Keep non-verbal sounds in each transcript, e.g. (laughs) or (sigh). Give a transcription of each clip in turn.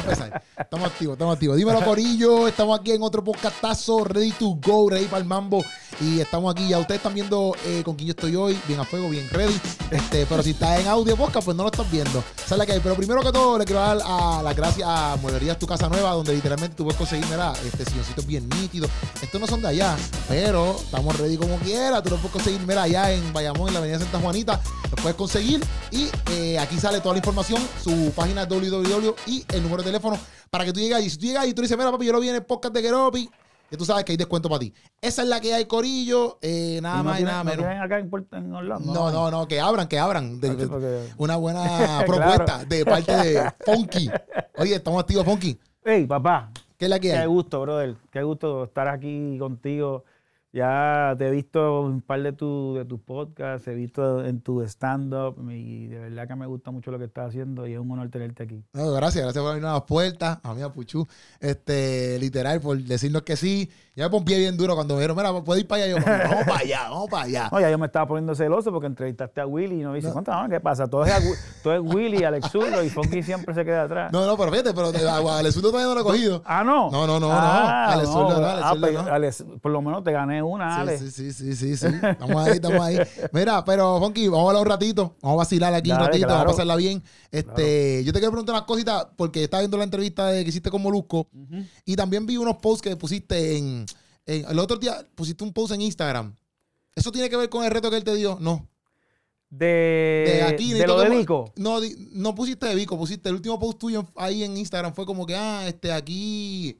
empezar. Estamos activos, estamos activos. Dímelo, Corillo. Estamos aquí en otro podcastazo, ready to go, ready para el mambo. Y estamos aquí. Ya ustedes están viendo eh, con quién yo estoy hoy, bien a fuego, bien ready. Este, pero si está en audio podcast, pues no lo estás viendo. ¿Sabes que hay? Pero primero que todo, le quiero dar a, las gracias a Mueblerías Tu Casa Nueva, donde literalmente tú puedes conseguir, mira, este silloncito bien nítido. Estos no son de allá, pero estamos ready como quiera. Tú lo puedes conseguir, mira, allá en Bayamón, en la avenida Santa Juanita. Lo puedes conseguir. Y eh, aquí sale toda la información, su página www y el número de teléfono para que tú llegues y si tú llegas y tú dices, mira, papi, yo lo vi en el podcast de Geropi, que tú sabes que hay descuento para ti. Esa es la que hay, Corillo. Eh, nada más y nada menos. No, no, no, que abran, que abran. una buena (laughs) propuesta de parte de Funky. Oye, estamos activos, Funky. Hey, papá. ¿Qué es la que hay? Qué gusto, brother. Qué gusto estar aquí contigo. Ya te he visto un par de, tu, de tus podcasts, he visto en tu stand-up y de verdad que me gusta mucho lo que estás haciendo y es un honor tenerte aquí. gracias, gracias por abrir las puertas, a mí a Puchu, este, literal, por decirnos que sí. Ya me pie bien duro cuando me dijeron, mira, puedes ir para allá. Yo, vamos para allá, vamos para allá. Oye, yo me estaba poniendo celoso porque entrevistaste a Willy y no dice, no. ¿qué pasa? Todo es, todo es Willy, Alex Zurdo y Funky siempre se queda atrás. No, no, pero fíjate, pero Alex Zurdo todavía no lo he cogido. Ah, no. No, no, no, no. Ah, Alex Zurdo, no, Alex ah, pues, no. por lo menos te gané una, Ale. Sí, sí, sí, sí, sí. Estamos ahí, estamos ahí. Mira, pero Funky, vamos a hablar un ratito. Vamos a vacilar aquí un ratito, vamos a pasarla bien. Este, Yo te quiero preguntar unas cositas porque estaba viendo la entrevista que hiciste con Molusco y también vi unos posts que pusiste en el otro día pusiste un post en Instagram. ¿Eso tiene que ver con el reto que él te dio? No. De, de aquí. De lo de Vico. No, no pusiste de Vico, pusiste el último post tuyo ahí en Instagram. Fue como que, ah, este, aquí.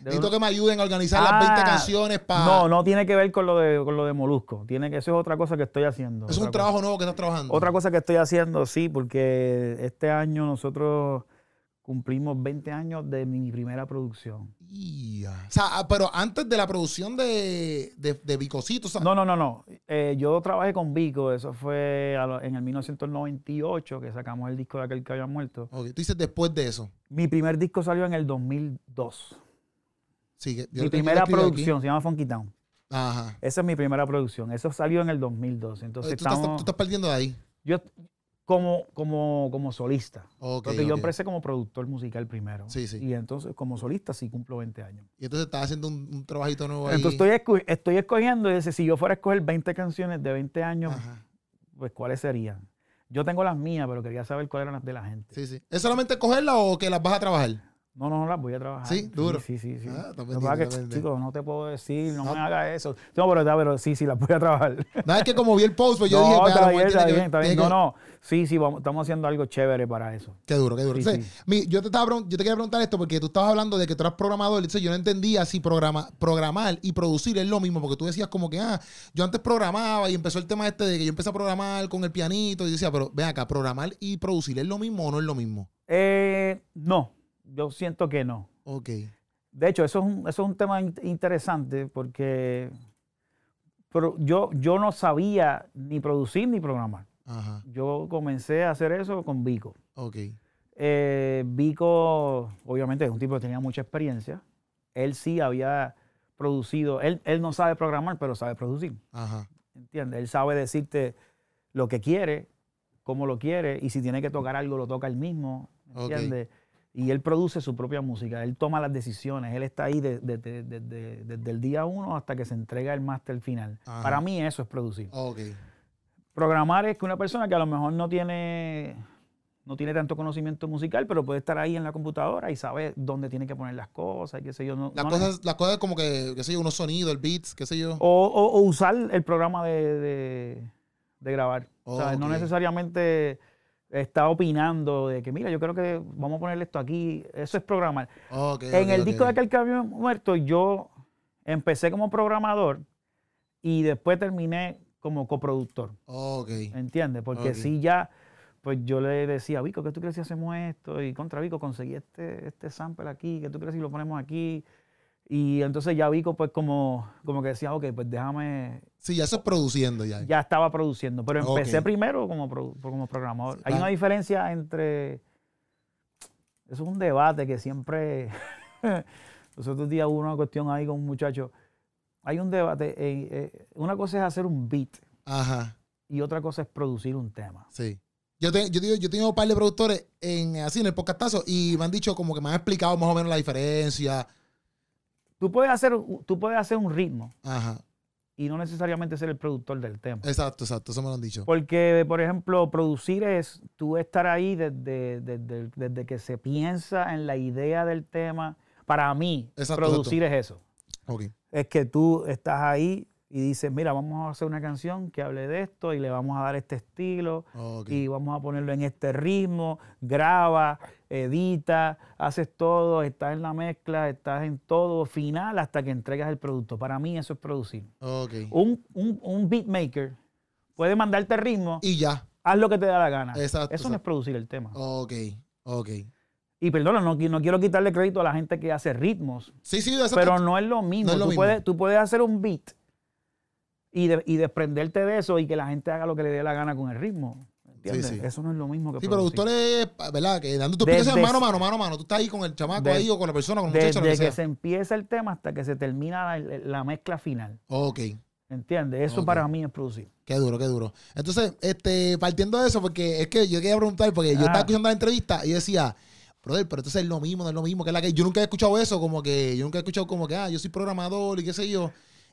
Necesito que me ayuden a organizar las 20 ah, canciones para. No, no tiene que ver con lo de, con lo de Molusco. Tiene que, eso es otra cosa que estoy haciendo. Es un trabajo nuevo que estás trabajando. Otra cosa que estoy haciendo, sí, porque este año nosotros cumplimos 20 años de mi primera producción. O sea, ah, pero antes de la producción de, de, Vicocito. No, no, no, no. Eh, yo trabajé con Vico, eso fue en el 1998 que sacamos el disco de aquel que había muerto. Ok, tú dices después de eso. Mi primer disco salió en el 2002. Mi primera producción se llama Funky Town. Ajá. Esa es mi primera producción. Eso salió en el 2002. Entonces, ¿Tú, estás, tú estás perdiendo de ahí. Yo, como, como, como solista. porque yo empecé como productor musical primero. Sí, sí. Y entonces como solista sí cumplo 20 años. Y entonces estás haciendo un, trabajito nuevo ahí. Entonces estoy, estoy escogiendo, y dice, si yo fuera a escoger 20 canciones de 20 años, pues ¿cuáles serían? Yo tengo las mías, pero quería saber cuáles eran las de la gente. Sí, sí. ¿Es solamente cogerlas o que las vas a trabajar? No, no, no las voy a trabajar. Sí, duro. Sí, sí, sí. Ah, chicos, no te puedo decir, no, me hagas eso. No, pero, pero sí, sí, las voy a trabajar. No, es que como vi el post, pues yo dije, está bien, está bien, está bien. No, no. Sí, sí, vamos, estamos haciendo algo chévere para eso. Qué duro, qué duro. yo, te estaba, yo te quería preguntar esto porque tú estabas hablando de que tú eras programador. Entonces yo no entendía si programa, programar y producir es lo mismo. Porque tú decías como que, ah, yo antes programaba y empezó el tema este de que yo empecé a programar con el pianito. Y decía, pero ven acá, programar y producir es lo mismo o no es lo mismo? Eh, no, yo siento que no. Ok. De hecho, eso es un, eso es un tema interesante porque pero yo, yo no sabía ni producir ni programar. Ajá. Yo comencé a hacer eso con Vico. Ok. Eh, Vico, obviamente, es un tipo que tenía mucha experiencia. Él sí había producido, él, él no sabe programar, pero sabe producir. Ajá. ¿Entiendes? Él sabe decirte lo que quiere, cómo lo quiere, y si tiene que tocar algo, lo toca él mismo. ¿Entiendes? Y él produce su propia música, él toma las decisiones, él está ahí desde el día uno hasta que se entrega el máster final. Para mí eso es producir. Programar es que una persona que a lo mejor no tiene, no tiene tanto conocimiento musical, pero puede estar ahí en la computadora y sabe dónde tiene que poner las cosas, qué sé yo. las, cosas, las cosas como que, qué sé yo, unos sonidos, el beats, qué sé yo. O, usar el programa de, grabar. o sea, no necesariamente está opinando de que, mira, yo creo que vamos a ponerle esto aquí. Eso es programar. en el disco de aquel que había muerto, yo empecé como programador y después terminé como coproductor. Okay. ¿Entiendes? Porque si ya, pues yo le decía, Vico, ¿qué tú crees si hacemos esto? Y contra Vico conseguí este, este sample aquí, ¿qué tú crees si lo ponemos aquí? Y entonces ya Vico pues como, como que decía, ok, pues déjame... Sí, ya estás produciendo ya. Ya estaba produciendo, pero empecé primero como, como programador. Hay una diferencia entre... Eso es un debate que siempre... (laughs) Los otros días hubo una cuestión ahí con un muchacho. Hay un debate. Eh, eh, una cosa es hacer un beat. Ajá. Y otra cosa es producir un tema. Sí. Yo, te, yo, digo, yo tengo un par de productores en, así en el podcastazo y me han dicho como que me han explicado más o menos la diferencia. Tú puedes hacer, tú puedes hacer un ritmo Ajá. y no necesariamente ser el productor del tema. Exacto, exacto. Eso me lo han dicho. Porque, por ejemplo, producir es tú estar ahí desde, desde, desde que se piensa en la idea del tema. Para mí, Exacto, producir es eso. Ok. Es que tú estás ahí y dices, mira, vamos a hacer una canción que hable de esto y le vamos a dar este estilo y vamos a ponerlo en este ritmo, graba, edita, haces todo, estás en la mezcla, estás en todo final hasta que entregas el producto. Para mí eso es producir. Ok. Un, un, un beatmaker puede mandarte el ritmo, Y ya. haz lo que te da la gana. Exacto, eso no es producir el tema. Ok. Ok. Y perdona, no, no quiero quitarle crédito a la gente que hace ritmos, Sí, sí, exacto. pero no es lo mismo. No es lo tú, mismo. Puedes, tú puedes hacer un beat y, de- y desprenderte de eso y que la gente haga lo que le dé la gana con el ritmo. ¿Entiendes? Sí, sí. Eso no es lo mismo que Sí, producir. productores, ¿verdad? Que dando tu Desde- explicación mano a mano, mano a mano. Tú estás ahí con el chamaco ahí o con la persona, con el muchacho, Desde que se empieza el tema hasta que se termina la, la mezcla final. Ok. ¿Entiendes? Eso para mí es producir. Qué duro, qué duro. Entonces, este, partiendo de eso, porque es que yo quería preguntar, porque yo estaba escuchando la entrevista y yo decía, brother, pero entonces es lo mismo, no es lo mismo, que es la que yo nunca he escuchado eso, como que yo nunca he escuchado como que, ah, yo soy programador y qué sé yo.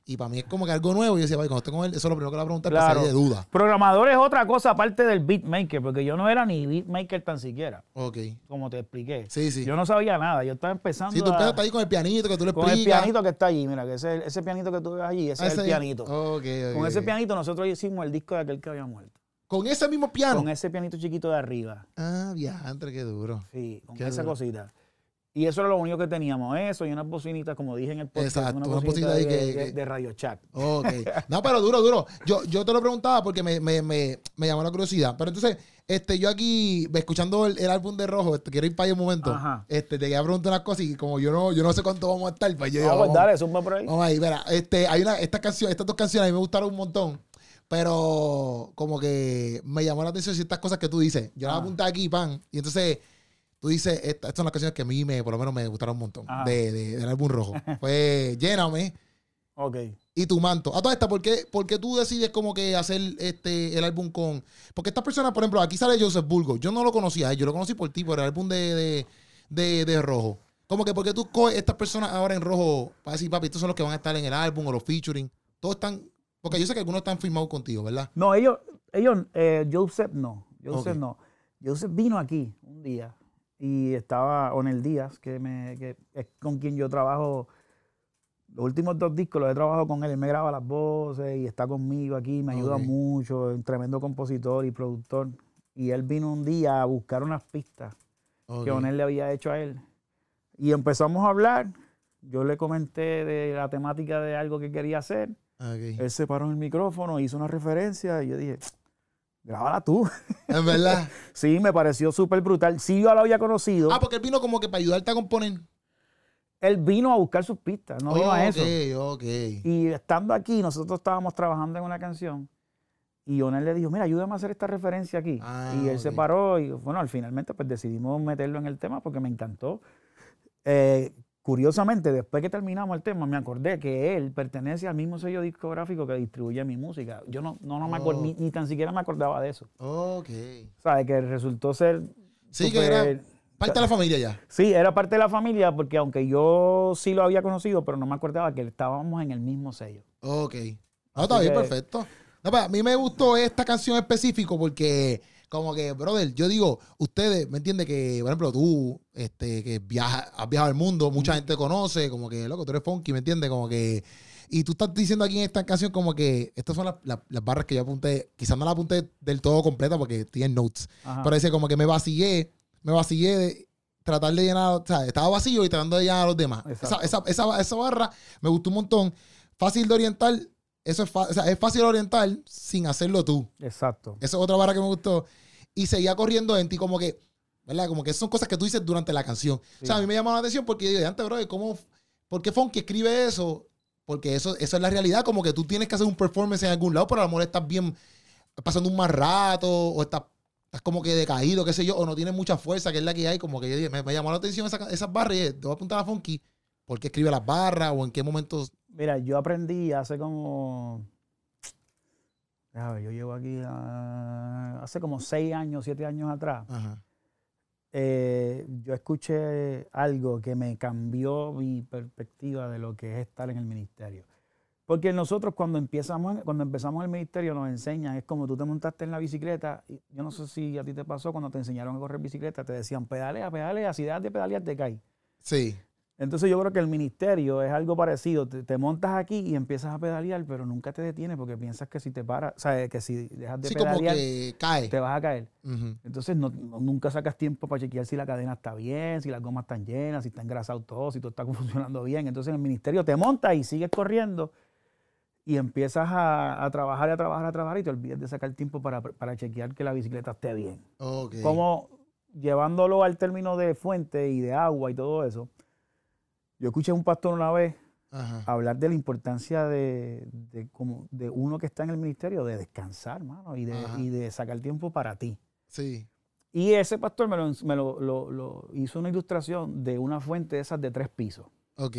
Y para mí es como que algo nuevo. Y yo decía, "Vaya, cuando esté con él, eso es lo primero que le voy a preguntar para Claro. salir de duda. Programador es otra cosa aparte del beatmaker, porque yo no era ni beatmaker tan siquiera, Ok. como te expliqué. Sí, sí. Yo no sabía nada, yo estaba empezando Sí, tú a- empiezas ahí con el pianito que tú le con el explicas. pianito que está allí, mira, que ese, ese pianito que tú ves allí, ese Ah, es el pianito. Ok, ok, Con ese pianito nosotros hicimos el disco de aquel que había muerto. Con ese mismo piano. Con ese pianito chiquito de arriba. Ah, viajante, qué duro. Sí, con Qué esa duro. cosita. Y eso era lo único que teníamos, eso y unas bocinitas, como dije en el podcast, Exacto, una una bocinita bocinita de, que- de- que- de Radio Chat. Ok. (laughs) No, pero duro, duro. Yo, yo te lo preguntaba porque me, me, me, me llamó la curiosidad. Pero entonces, este, yo aquí, escuchando el, el álbum de Rojo, este, quiero ir para ahí un momento. Ajá. Este, te quería preguntar unas cosas y como yo no, yo no sé cuánto vamos a estar, pues yo Ah, digo, pues dale, zumba por ahí. Vamos ahí, mira, este, hay una, esta canción, estas dos canciones a mí me gustaron un montón, pero como que me llamó la atención ciertas cosas que tú dices. Yo las Ah. apunté aquí, pan, y entonces tú dices, esta- estas son las canciones que a mí me, por lo menos me gustaron un montón, de, de- del álbum rojo. (laughs) Fue Lléname Ok. y Tu Manto. A todas estas, ¿por qué, por qué tú decides como que hacer este, el álbum con... Porque estas personas, por ejemplo, aquí sale Joseph Bulgo, yo no lo conocía, yo lo conocí por ti, por el álbum de, de, de, de rojo. Como que porque tú coges estas personas ahora en rojo para decir, papi, estos son los que van a estar en el álbum o los featuring. Todos están. Porque yo sé que algunos están firmados contigo, ¿verdad? No, ellos, ellos, eh, Joseph no, Joseph no. Joseph vino aquí un día y estaba Onel Díaz, que, me, que es con quien yo trabajo. Los últimos dos discos los he trabajado con él, él me graba las voces y está conmigo aquí, me ayuda Ok. mucho, es un tremendo compositor y productor. Y él vino un día a buscar unas pistas que Ok. Onel le había hecho a él. Y empezamos a hablar. Yo le comenté de la temática de algo que quería hacer. Ok. Él se paró en el micrófono, hizo una referencia y yo dije, grábala tú. (laughs) En verdad. Sí, me pareció súper brutal. Sí, yo lo había conocido. ah, porque él vino como que para ayudarte a componer. Él vino a buscar sus pistas, no vino a eso. Ok, ok. Y estando aquí, nosotros estábamos trabajando en una canción y Onel le dijo, mira, ayúdame a hacer esta referencia aquí. Ah, y él se paró y bueno, al finalmente pues decidimos meterlo en el tema porque me encantó. Eh, curiosamente, después que terminamos el tema, me acordé que él pertenece al mismo sello discográfico que distribuye mi música. Yo no, no, no me acuerdo, Oh. ni, ni tan siquiera me acordaba de eso. Ok. ¿Sabes? Que resultó ser... Sí, que era parte de la familia ya. Sí, era parte de la familia porque aunque yo sí lo había conocido, pero no me acordaba que estábamos en el mismo sello. Ok. No, está bien, perfecto. No, pues, a mí me gustó esta canción específico porque, como que, brother, yo digo, ustedes, ¿me entiendes? Que, por ejemplo, tú, este, que viaja, has viajado al mundo, mucha gente te conoce, como que, loco, tú eres funky, ¿me entiendes? Como que. Y tú estás diciendo aquí en esta canción, como que estas son las, las- las barras que yo apunté. Quizás no las apunté del todo completa porque tienen notes. Ajá. Pero dice, como que me vacillé, me vacillé de tratar de llenar, o sea, estaba vacío y tratando de llenar a los demás. Esa, esa, esa, esa barra me gustó un montón. Fácil de orientar, eso es, fa- o sea, es fácil orientar sin hacerlo tú. Exacto. Esa es otra barra que me gustó. Y seguía corriendo en ti como que, ¿verdad? Como que son cosas que tú dices durante la canción. O sea, a mí me llamó la atención porque yo digo, antes, bro, ¿cómo, ¿por qué Funky escribe eso? Porque eso, eso es la realidad, como que tú tienes que hacer un performance en algún lado, pero a lo mejor estás bien pasando un mal rato, o estás, estás como que decaído, qué sé yo, o no tienes mucha fuerza, que es la que hay, como que yo dije, me, me llamó la atención esa- esas barras y dije, te voy a apuntar a Funky, ¿por qué escribe las barras o en qué momentos? Mira, yo aprendí hace como. A ver, yo llevo aquí ah, hace como seis años, siete años atrás. Ajá. eh, yo escuché algo que me cambió mi perspectiva de lo que es estar en el ministerio. Porque nosotros cuando empezamos, cuando empezamos el ministerio nos enseñan, es como tú te montaste en la bicicleta, y yo no sé si a ti te pasó cuando te enseñaron a correr bicicleta, te decían pedalea, pedalea, si dejas de pedalear te caes. Sí. Entonces yo creo que el ministerio es algo parecido. Te, te montas aquí y empiezas a pedalear, pero nunca te detienes porque piensas que si te paras, o sea, que si dejas de Sí, como pedalear, que cae. te vas a caer. Entonces no, no- nunca sacas tiempo para chequear si la cadena está bien, si las gomas están llenas, si está engrasado todo, si todo está (laughs) funcionando bien. Entonces en el ministerio te montas y sigues corriendo y empiezas a, a trabajar y a trabajar, a trabajar y te olvidas de sacar tiempo para, para chequear que la bicicleta esté bien. Ok. Como llevándolo al término de fuente y de agua y todo eso, yo escuché a un pastor una vez Ajá. hablar de la importancia de, de como de uno que está en el ministerio, de descansar, mano, y de, Ajá. y de sacar tiempo para ti. Sí. Y ese pastor me lo, me lo- lo- lo- hizo una ilustración de una fuente de esas de tres pisos. Ok.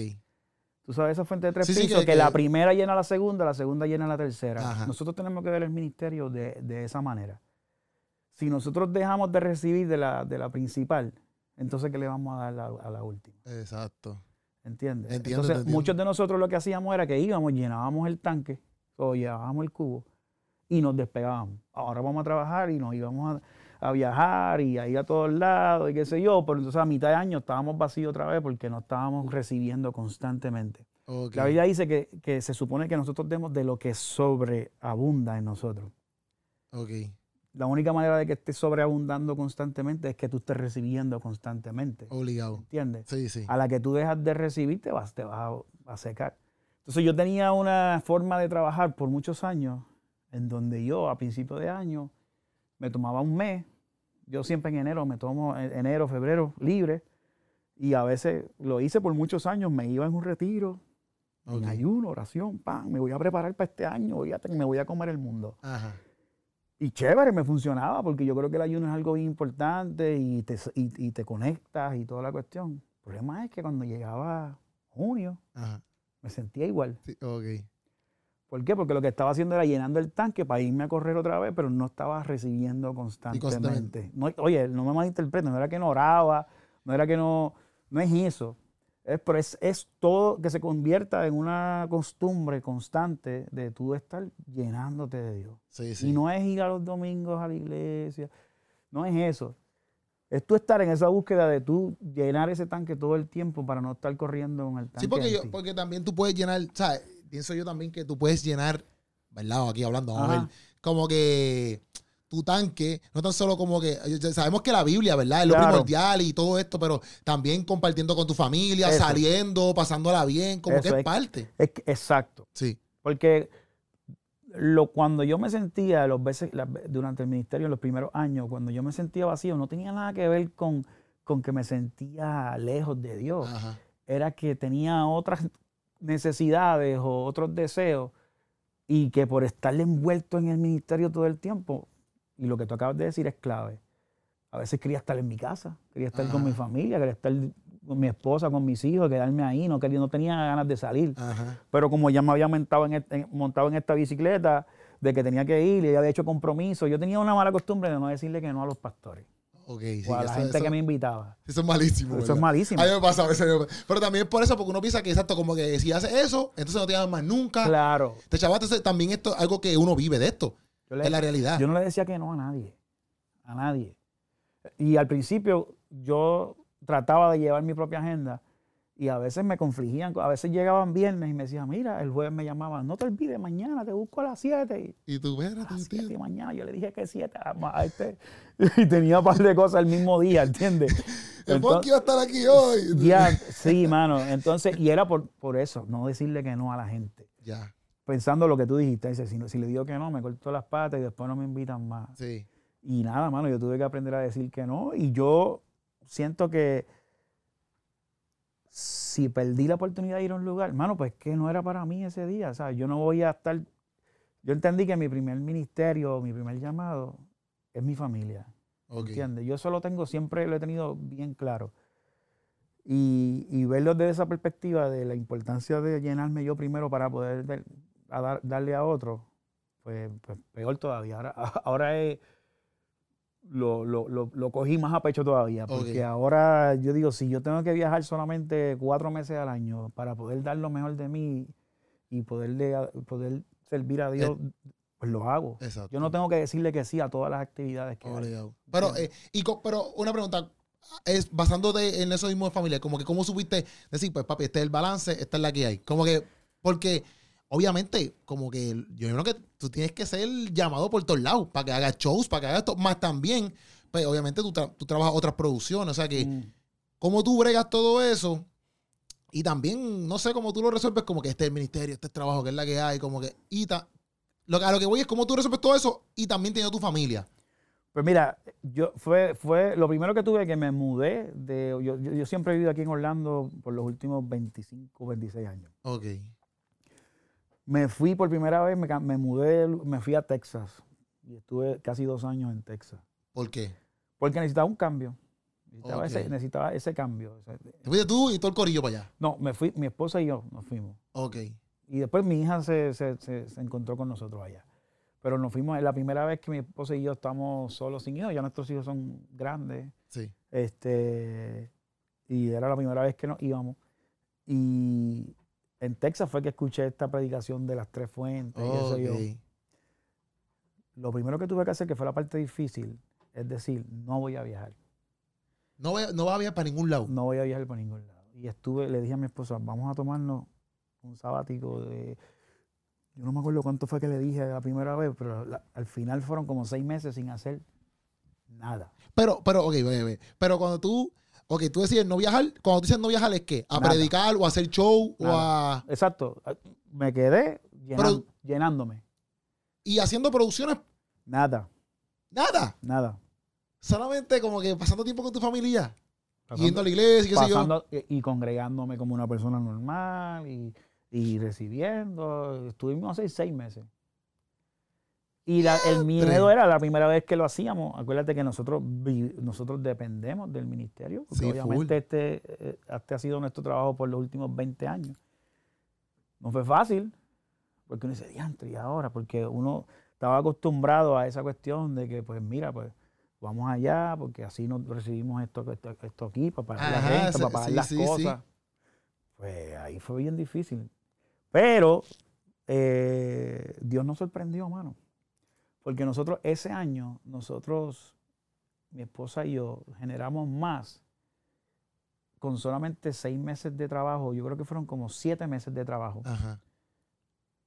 Tú sabes esa fuente de tres Sí, sí, pisos, que- que, que- la primera llena la segunda, la segunda llena la tercera. Ajá. Nosotros tenemos que ver el ministerio de, de esa manera. Si nosotros dejamos de recibir de la, de la principal, entonces ¿qué le vamos a dar a la última? Exacto. ¿Entiendes? Entiendo, Entonces, entiendo. muchos de nosotros lo que hacíamos era que íbamos, llenábamos el tanque o llevábamos el cubo y nos despegábamos. Ahora vamos a trabajar y nos íbamos a, a viajar y a ir a todos lados y qué sé yo, pero entonces a mitad de año estábamos vacíos otra vez porque no estábamos recibiendo constantemente. La Biblia dice que, que se supone que nosotros demos de lo que sobreabunda en nosotros. Ok. La única manera de que esté sobreabundando constantemente es que tú estés recibiendo constantemente. Obligado. ¿Entiendes? Sí, sí. a la que tú dejas de recibir, te vas, te vas a, a secar. Entonces yo tenía una forma de trabajar por muchos años en donde yo a principio de año me tomaba un mes, yo siempre en enero me tomo en- enero, febrero libre y a veces lo hice por muchos años, me iba en un retiro, Ok. en ayuno, oración, pan, me voy a preparar para este año, voy a, me voy a comer el mundo. Ajá. Y chévere, me funcionaba, porque yo creo que el ayuno es algo importante y te, y, y te conectas y toda la cuestión. El problema es que cuando llegaba junio, Ajá. me sentía igual. Sí, ok. ¿Por qué? Porque lo que estaba haciendo era llenando el tanque para irme a correr otra vez, pero no estaba recibiendo constantemente. constantemente. No, oye, no me malinterpreten, no era que no oraba, no era que no, no es eso. Es, pero es, es todo que se convierta en una costumbre constante de tú estar llenándote de Dios. Sí, sí. Y no es ir a los domingos a la iglesia, no es eso. Es tú estar en esa búsqueda de tú llenar ese tanque todo el tiempo para no estar corriendo con el tanque. Sí, porque, yo, porque también tú puedes llenar, ¿sabes? Pienso yo también que tú puedes llenar, ¿verdad? Aquí hablando, vamos a ver, como que tu tanque, no tan solo como que, sabemos que la Biblia, ¿verdad? Es lo Claro. primordial y todo esto, pero también compartiendo con tu familia, Eso. saliendo, pasándola bien, como que Eso es es- parte. Es que- exacto. Sí. Porque lo, cuando yo me sentía, los veces, durante el ministerio, en los primeros años, cuando yo me sentía vacío, no tenía nada que ver con, con que me sentía lejos de Dios. Ajá. Era que tenía otras necesidades o otros deseos y que por estar envuelto en el ministerio todo el tiempo, y lo que tú acabas de decir es clave. A veces quería estar en mi casa, quería estar con mi familia, quería estar con mi esposa, con mis hijos, quedarme ahí, no, quería, no tenía ganas de salir. Ajá. Pero como ya me había montado en, este- en- montado en esta bicicleta, de que tenía que ir y había hecho compromiso, yo tenía una mala costumbre de no decirle que no a los pastores Ok, sí. o a la eso, gente eso- que me invitaba. eso es malísimo. Eso es malísimo. A mí me pasa a veces. Pero también es por eso, porque uno piensa que, exacto, como que si hace eso, entonces no te llaman más nunca. Claro. Te chavaste, también esto es algo que uno vive de esto. Yo, le- Es la realidad. yo no le decía que no a nadie. A nadie. Y al principio yo trataba de llevar mi propia agenda y a veces me confligían. A veces llegaban viernes y me decían, mira, el jueves me llamaban, no te olvides, mañana te busco a las 7. Y Y tú, a espérate, las tío. 7 mañana yo le dije que 7 a este. (laughs) Y tenía un par de cosas el mismo día, ¿entiendes? (laughs) El Entonces- Funky va a estar aquí hoy. (laughs) Ya, sí, mano. Entonces, y era por, por eso, no decirle que no a la gente. Ya, Pensando lo que tú dijiste, dice, si, le digo que no, me corto las patas y después no me invitan más. sí. Y nada, mano, yo tuve que aprender a decir que no. Y yo siento que si perdí la oportunidad de ir a un lugar, mano, pues que no era para mí ese día. O sea, yo no voy a estar. Yo entendí que mi primer ministerio, mi primer llamado, es mi familia. Ok. ¿Entiendes? Yo eso lo tengo, siempre lo he tenido bien claro. Y, y verlo desde esa perspectiva de la importancia de llenarme yo primero para poder a dar- darle a otro, pues, pues peor todavía. Ahora, (laughs) ahora es, lo, lo, lo, lo cogí más a pecho todavía, porque ahora yo digo, si yo tengo que viajar solamente cuatro meses al año para poder dar lo mejor de mí y poder, poder servir a Dios, eh, pues lo hago. Yo no tengo que decirle que sí a todas las actividades que hago. Pero, eh, y, pero una pregunta, es basándote en eso mismo de familia, como que cómo supiste decir, pues papi, este es el balance, esta es la que hay. Como que, porque obviamente, como que yo creo que tú tienes que ser llamado por todos lados para que hagas shows, para que hagas esto, más también, pues obviamente tú, tú trabajas otras producciones, o sea que, mm. ¿cómo tú bregas todo eso? Y también, no sé cómo tú lo resuelves, como que este es el ministerio, este es el trabajo, que es la que hay, como que, y lo, a lo que voy es cómo tú resuelves todo eso y también teniendo tu familia. Pues mira, yo fue, fue lo primero que tuve que me mudé de. Yo, yo, siempre he vivido aquí en Orlando por los últimos 25, 26 años. Ok. Me fui por primera vez, me, me mudé, me fui a Texas. Y estuve casi dos años en Texas. ¿Por qué? Porque necesitaba un cambio. Necesitaba, ese, necesitaba ese cambio. ¿Te fuiste tú y todo el corillo para allá? No, me fui, mi esposa y yo nos fuimos. Ok. Y después mi hija se, se, se encontró con nosotros allá. Pero nos fuimos, es la primera vez que mi esposa y yo estamos solos sin hijos, ya nuestros hijos son grandes. Sí. Este, y era la primera vez que nos íbamos. Y en Texas fue que escuché esta predicación de las tres fuentes. y eso yo. Lo primero que tuve que hacer, que fue la parte difícil, es decir, no voy a viajar. No, voy, no va a viajar para ningún lado. No voy a viajar para ningún lado. Y estuve, le dije a mi esposa, vamos a tomarnos un sabático de yo no me acuerdo cuánto fue que le dije la primera vez, pero al final fueron como seis meses sin hacer nada. Pero, pero, ok, bebé. Pero cuando tú, ok, tú decides no viajar, cuando tú dices no viajar, ¿es qué? ¿A predicar o a hacer show o a...? Exacto. Me quedé llenándome. ¿Y haciendo producciones? Nada. ¿Nada? Nada. Solamente como que pasando tiempo con tu familia. yendo a la iglesia, qué sé yo. Y congregándome como una persona normal y y recibiendo. Estuvimos hace seis meses. Y el miedo era la primera vez que lo hacíamos. Acuérdate que nosotros, nosotros dependemos del ministerio. Porque obviamente este, eh, este ha sido nuestro trabajo por los últimos 20 años. No fue fácil. Porque uno dice, diantre, y ahora, porque uno estaba acostumbrado a esa cuestión de que, pues mira, pues vamos allá, porque así nos recibimos esto, esto, aquí, para pagar la renta, para pagar las cosas. Pues ahí fue bien difícil. Pero eh, Dios nos sorprendió, mano. Porque nosotros ese año, nosotros, mi esposa y yo, generamos más con solamente seis meses de trabajo. Yo creo que fueron como siete meses de trabajo.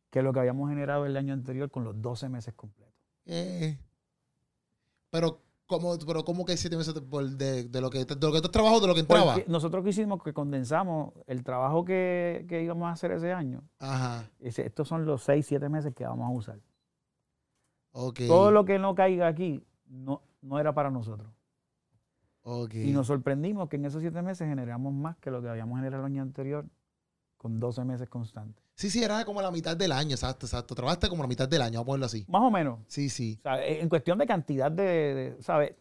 Que lo que habíamos generado el año anterior con los 12 meses completos. Eh, pero ¿Cómo, pero ¿cómo que siete meses de, lo que de lo que tú trabajas, de lo que entraba? nosotros hicimos que condensamos el trabajo que, íbamos a hacer ese año. Ajá. estos son los seis, siete meses que vamos a usar. Todo lo que no caiga aquí no, no era para nosotros. Y nos sorprendimos que en esos siete meses generamos más que lo que habíamos generado el año anterior con 12 meses constantes. Sí, sí, era como la mitad del año, exacto, exacto. Trabajaste como la mitad del año, vamos a ponerlo así. Más o menos. Sí, sí. en cuestión de cantidad de, ¿sabes?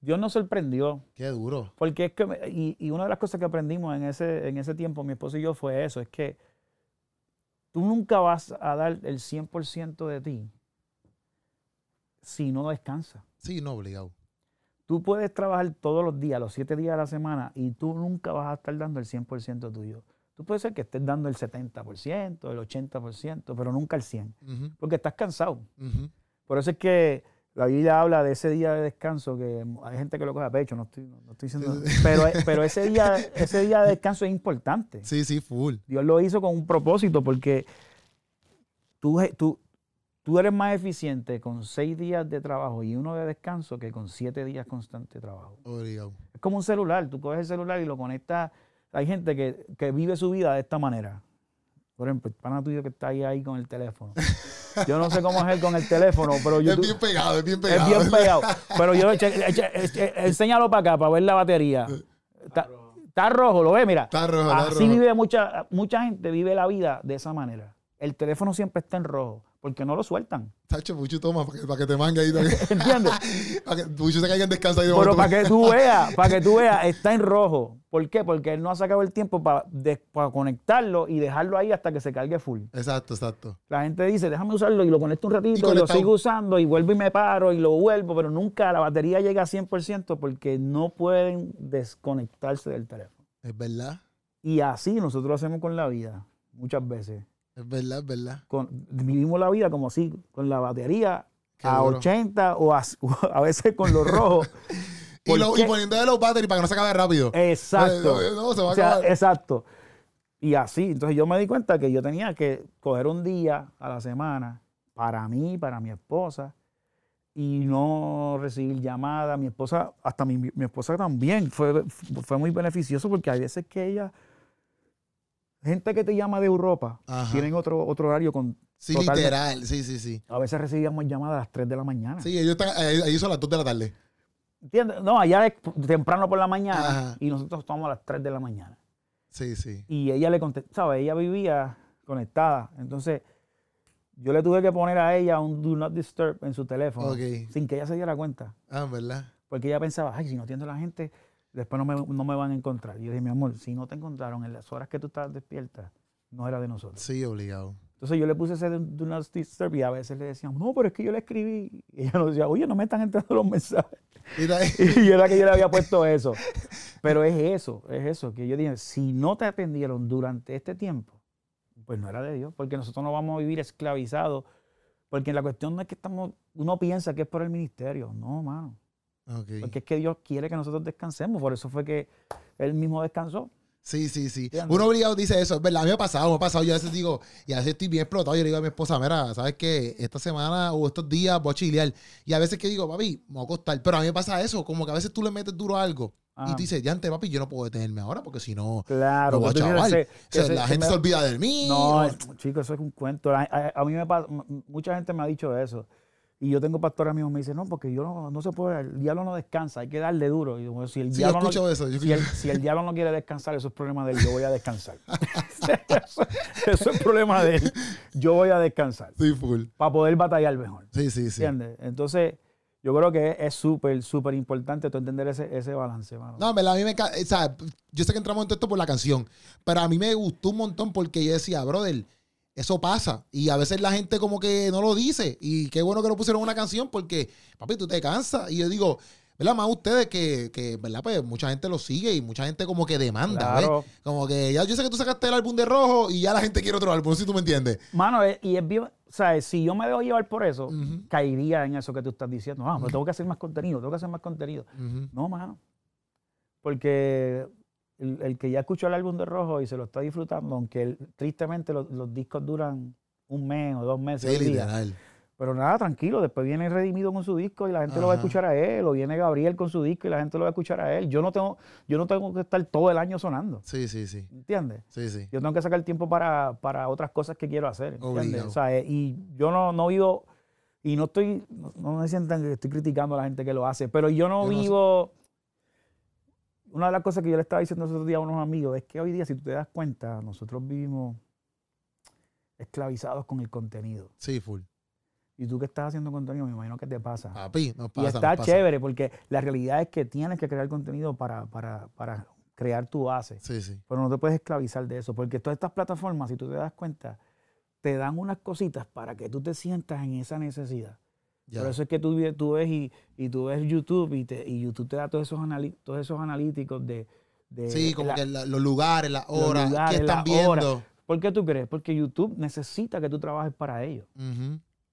Dios nos sorprendió. Qué duro. Porque es que, y, una de las cosas que aprendimos en ese, en ese tiempo, mi esposo y yo, fue eso, es que tú nunca vas a dar el 100% de ti si no descansas. Sí, no, obligado. Tú puedes trabajar todos los días, los siete días de la semana, y tú nunca vas a estar dando el 100% tuyo. Tú puedes ser que estés dando el 70%, el 80%, pero nunca el 100%, porque estás cansado. Por eso es que la Biblia habla de ese día de descanso, que hay gente que lo coge a pecho, no estoy, no, estoy diciendo pero, pero ese, día, (laughs) ese día de descanso es importante. Sí, sí, full. Dios lo hizo con un propósito, porque tú, tú, tú eres más eficiente con seis días de trabajo y uno de descanso que con siete días constante de trabajo. Es como un celular, tú coges el celular y lo conectas hay gente que, vive su vida de esta manera. Por ejemplo, el pana tuyo que está ahí, ahí con el teléfono. (laughs) Yo no sé cómo es él con el teléfono, pero yo... Es bien pegado, es bien pegado. Es bien pegado. (laughs) Pero yo, enséñalo para acá, para ver la batería. Está, rojo, lo ve, mira. Está rojo, Así vive mucha, mucha gente, vive la vida de esa manera. El teléfono siempre está en rojo. Porque no lo sueltan. Tacho, Puchu toma para que, para que te mangue ahí también. (laughs) ¿Entiendes? (laughs) para que Puchu se caiga en descanso ahí de Pero para que tú (laughs) veas, para que tú veas, está en rojo. ¿Por qué? Porque él no ha sacado el tiempo para, de- para conectarlo y dejarlo ahí hasta que se cargue full. Exacto, exacto. La gente dice, déjame usarlo y lo conecto un ratito Y y, lo sigo usando y vuelvo y me paro y lo vuelvo, pero nunca la batería llega a 100% porque no pueden desconectarse del teléfono. Es verdad. Y así nosotros lo hacemos con la vida, muchas veces. Es verdad, es verdad. Con- vivimos la vida como así, con la batería Qué a duro. 80 o a, (laughs) a veces con los rojos. (laughs) Y, lo, ¿Por y qué? poniéndole los batteries para que no se acabe rápido. Exacto. Eh, No, se va a O sea, acabar. exacto. Y así, entonces yo me di cuenta que yo tenía que coger un día a la semana para mí, para mi esposa, y no recibir llamadas. Mi esposa, hasta mi, mi esposa también, fue, fue muy beneficioso porque hay veces que ella, gente que te llama de Europa, Ajá. tienen otro, otro horario con... Sí, literal. Sí, sí, sí. A veces recibíamos llamadas a las 3 de la mañana. Sí, ellos están, ahí ahí son las 2 de la tarde. ¿Entiendes? No, allá es temprano por la mañana Ajá. y nosotros estamos a las 3 de la mañana. Sí, sí. y ella le contestaba, ella vivía conectada. Entonces, yo le tuve que poner a ella un Do Not Disturb en su teléfono, sin que ella se diera cuenta. Ah, ¿verdad? Porque ella pensaba, ay, si no atiendo a la gente, después no me, no me van a encontrar. Y yo dije, mi amor, si no te encontraron en las horas que tú estabas despierta, no era de nosotros. Sí, obligado. Entonces yo le puse ese Do Not Disturb y a veces le decían, no, pero es que yo le escribí. Y ella nos decía, oye, no me están entrando los mensajes. (laughs) Y ta- Y era que yo le había puesto eso. Pero es eso, es eso, que yo dije, si no te atendieron durante este tiempo, pues no era de Dios, porque nosotros no vamos a vivir esclavizados, porque la cuestión no es que estamos, uno piensa que es por el ministerio, no, mano, Ok. porque es que Dios quiere que nosotros descansemos, por eso fue que Él mismo descansó. Sí, sí, sí. ¿Entiendes? Uno obligado dice eso, es verdad. A mí me ha pasado, me ha pasado. Yo a veces digo, y a veces estoy bien explotado. Yo le digo a mi esposa, mira, ¿sabes qué? Esta semana o estos días voy a chilear. Y a veces que digo, papi, me voy a acostar. Pero a mí me pasa eso, como que a veces tú le metes duro a algo. Y Ajá. tú dices, ya antes, papi, yo no puedo detenerme ahora porque si no, Claro, voy a chaval. se- O sea, la se gente me- se olvida de mí. No, o- chicos, eso es un cuento. A, a- a mí me pasa, mucha gente me ha dicho eso. Y yo tengo pastores amigos me dicen, no, porque yo no, no se puede, el diablo no descansa, hay que darle duro. Y yo, si el Sí, diablo no- eso. Si el, escucho- si el diablo no quiere descansar, eso es problema de él, yo voy a descansar. (laughs) eso, eso es problema de él. Yo voy a descansar Sí, full. para poder batallar mejor. Sí, sí, sí. ¿Entiendes? Entonces, yo creo que es súper, súper importante tú entender ese, ese balance, mano. No, verdad, a mí me. O sea, yo sé que entramos en todo esto por la canción, pero a mí me gustó un montón porque yo decía, brother, eso pasa. Y a veces la gente como que no lo dice. Y qué bueno que lo pusieron una canción porque, papi, tú te cansas. Y yo digo, ¿verdad? Más ustedes que, que, ¿verdad? Pues mucha gente lo sigue y mucha gente como que demanda, ¿ves? Claro. Como que ya yo sé que tú sacaste el álbum de rojo y ya la gente quiere otro álbum, no si tú me entiendes. Mano, es- y es bien, ¿sabes? Si yo me dejo llevar por eso, Ujú. caería en eso que tú estás diciendo. Ah, pero tengo que hacer más contenido, tengo que hacer más contenido. Ujú. No, mano. Porque el, el que ya escuchó el álbum de Rojo y se lo está disfrutando, aunque él- tristemente los, los discos duran un mes o dos meses, Sí, literal. pero nada, tranquilo, después viene Redimido con su disco y la gente lo va a escuchar a él, o viene Gabriel con su disco y la gente lo va a escuchar a él. Yo no tengo, yo no tengo que estar todo el año sonando, Sí, sí, sí. ¿entiendes? Sí, sí. Yo tengo que sacar tiempo para, para otras cosas que quiero hacer, ¿entiendes? O sea, eh, y yo no, no vivo, y no estoy, no, no me sientan que estoy criticando a la gente que lo hace, pero yo no Yo no sé. vivo... Una de las cosas que yo le estaba diciendo esos días a unos amigos es que hoy día, si tú te das cuenta, nosotros vivimos esclavizados con el contenido. Sí, full. Y tú que estás haciendo contenido, me imagino que te pasa. Papi, nos y pasa. está nos pasa. chévere porque la realidad es que tienes que crear contenido para, para, para crear tu base. Sí, sí. Pero no te puedes esclavizar de eso, porque todas estas plataformas, si tú te das cuenta, te dan unas cositas para que tú te sientas en esa necesidad. Ya. Por eso es que tú, ves y, y tú ves YouTube y, te, y YouTube te da todos esos, todos esos analíticos de... de Sí, como la- que la- los lugares, las horas, lugares, que están viendo. horas. ¿Por qué tú crees? Porque YouTube necesita que tú trabajes para ellos.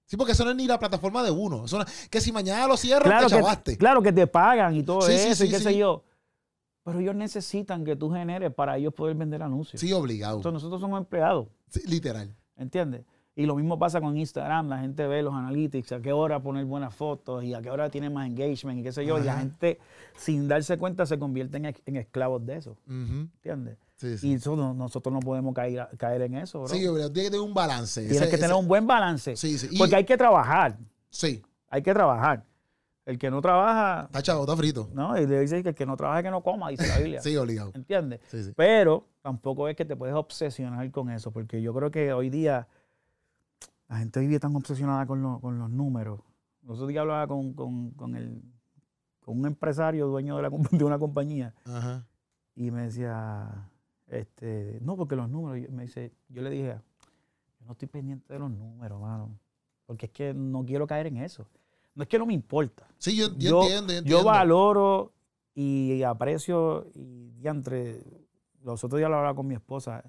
Sí, porque eso no es ni la plataforma de uno. Eso no- que si mañana lo cierran, Claro te que, chavaste. claro que te pagan y todo Sí, sí, eso y sí, qué sí. sé yo. Pero ellos necesitan que tú generes para ellos poder vender anuncios. Sí, obligado. Entonces nosotros somos empleados, Sí, literal. ¿entiendes? Y lo mismo pasa con Instagram, la gente ve los analytics, a qué hora poner buenas fotos y a qué hora tiene más engagement y qué sé yo. Y la gente, sin darse cuenta, se convierte en, en esclavos de eso, Ujú. ¿entiendes? Sí, sí. Y eso no- nosotros no podemos caer, caer en eso, bro. Sí, obligado. Tiene que tener un balance. Tienes Ese- que tener un buen balance. Sí, sí. Y- Porque hay que trabajar, Sí. hay que trabajar. El que no trabaja, Está chavo, está frito. ¿no? Y le dice que el que no trabaja que no coma, dice la Biblia. (laughs) Sí, obligado. ¿Entiendes? Sí, sí. Pero tampoco es que te puedes obsesionar con eso, porque yo creo que hoy día La gente vive tan obsesionada con, lo- con los números. Nosotros día hablaba con, con, con el, con un empresario dueño de, la, comp- (laughs) de una compañía Ajá. y me decía, este, no, porque los números, y me dice, yo le dije, yo no estoy pendiente de los números, mano, porque es que no quiero caer en eso. No es que no me importa. Sí, yo, yo, Yo- entiendo, yo valoro y aprecio y diantre, los otros días lo hablaba con mi esposa.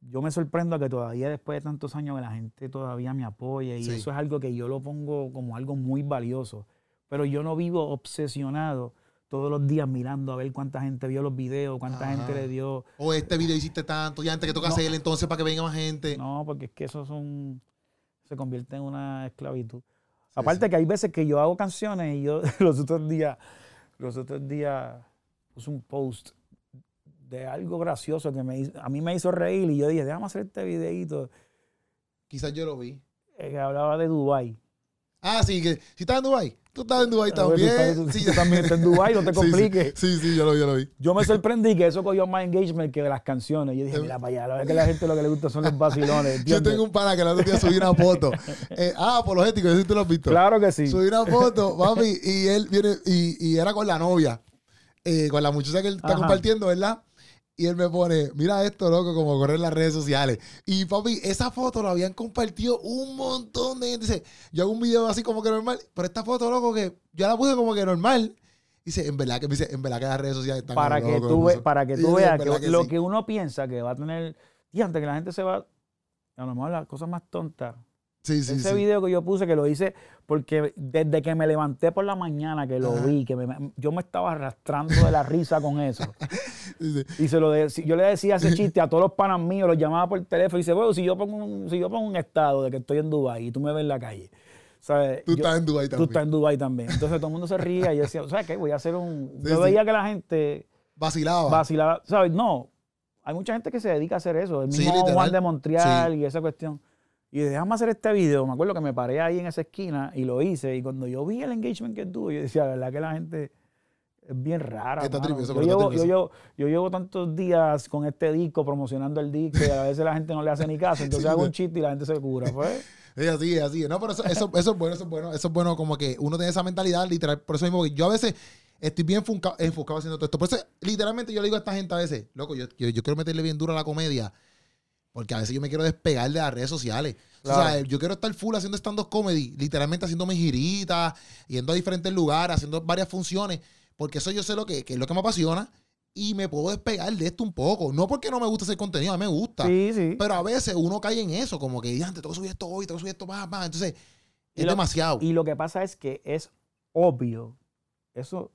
Yo me sorprendo que todavía después de tantos años que la gente todavía me apoya y Sí. eso es algo que yo lo pongo como algo muy valioso. Pero yo no vivo obsesionado todos los días mirando a ver cuánta gente vio los videos, cuánta Ajá. gente le dio. O este video hiciste tanto, ya antes que toca No. hacer entonces para que venga más gente. No, porque es que eso son, se convierte en una esclavitud. Sí, Aparte sí. que hay veces que yo hago canciones y yo (laughs) los otros días, los otros días puse un post de algo gracioso que me hizo- a mí me hizo reír y yo dije, déjame hacer este videito Quizás yo lo vi. eh, que hablaba de Dubai. Ah, sí, que si estás en Dubai, tú estás en Dubai Tú también. estás- tú- Sí, tú también estás en Dubái, no te (laughs) sí. compliques. Sí, sí, yo lo vi, yo lo vi. Yo me (laughs) sorprendí que eso cogió más engagement que las canciones. Yo dije, mira para allá, la verdad que a la gente lo que le gusta son los vacilones. (laughs) Yo tengo un pana que el otro día subí una foto. Eh, ah, apologético, sí tú lo has visto. Claro que sí. Subí una foto, mami, y él viene, y, y era con la novia, eh, con la muchacha que él está Ajá. compartiendo, ¿verdad? Y él me pone, mira esto, loco, como correr en las redes sociales. Y papi, esa foto la habían compartido un montón de gente. Dice, yo hago un video así como que normal, pero esta foto, loco, que yo la puse como que normal. Dice, en verdad que dice, en verdad que las redes sociales están para como que loco", tú, ve- para que tú veas "En que, lo sí". que uno piensa que va a tener. Y antes que la gente se va. A lo mejor las cosas más tontas. Sí, sí, Ese sí. video que yo puse, que lo hice porque desde que me levanté por la mañana, que lo Ajá. vi, que me- yo me estaba arrastrando de la risa con eso. (laughs) Y se lo de- yo le decía ese chiste a todos los panas míos, los llamaba por teléfono y dice, bueno, si yo pongo un, si yo pongo un estado de que estoy en Dubái y tú me ves en la calle, ¿sabes? Tú Yo- estás en Dubai tú también. estás en Dubái también. Entonces todo el mundo se ría y yo decía, ¿sabes qué? Voy a hacer un... Yo veía que la gente Vacilaba. vacilar, ¿sabes? No, hay mucha gente que se dedica a hacer eso. El mismo. Juan de Montreal y esa cuestión. Y déjame hacer este video. Me acuerdo que me paré ahí en esa esquina y lo hice. Y cuando yo vi el engagement que tuvo, yo decía, la verdad que la gente es bien rara. Está mano". trivioso, yo, llevo, yo, llevo, yo llevo tantos días con este disco, promocionando el disco, y a veces la gente no le hace ni caso. (laughs) Entonces Sí, hago un chiste y la gente se cura. Pues, (laughs) Es así, es así. No, pero eso, eso, eso es bueno, eso es bueno. Eso es bueno como que uno tiene esa mentalidad literal. Por eso mismo que yo a veces estoy bien enfoca- enfocado haciendo todo esto. Por eso, literalmente, yo le digo a esta gente a veces, loco, yo, yo, yo quiero meterle bien duro a la comedia. Porque a veces yo me quiero despegar de las redes sociales. Claro. O sea, yo quiero estar full haciendo stand-up comedy, literalmente haciendo mis giritas, yendo a diferentes lugares, haciendo varias funciones, porque eso yo sé lo que, que es lo que me apasiona y me puedo despegar de esto un poco. No porque no me gusta hacer contenido, a mí me gusta. sí, sí. Pero a veces uno cae en eso, como que, te tengo que subir esto hoy, tengo que subir esto más, más. Entonces, Y es lo- demasiado. Y lo que pasa es que es obvio, eso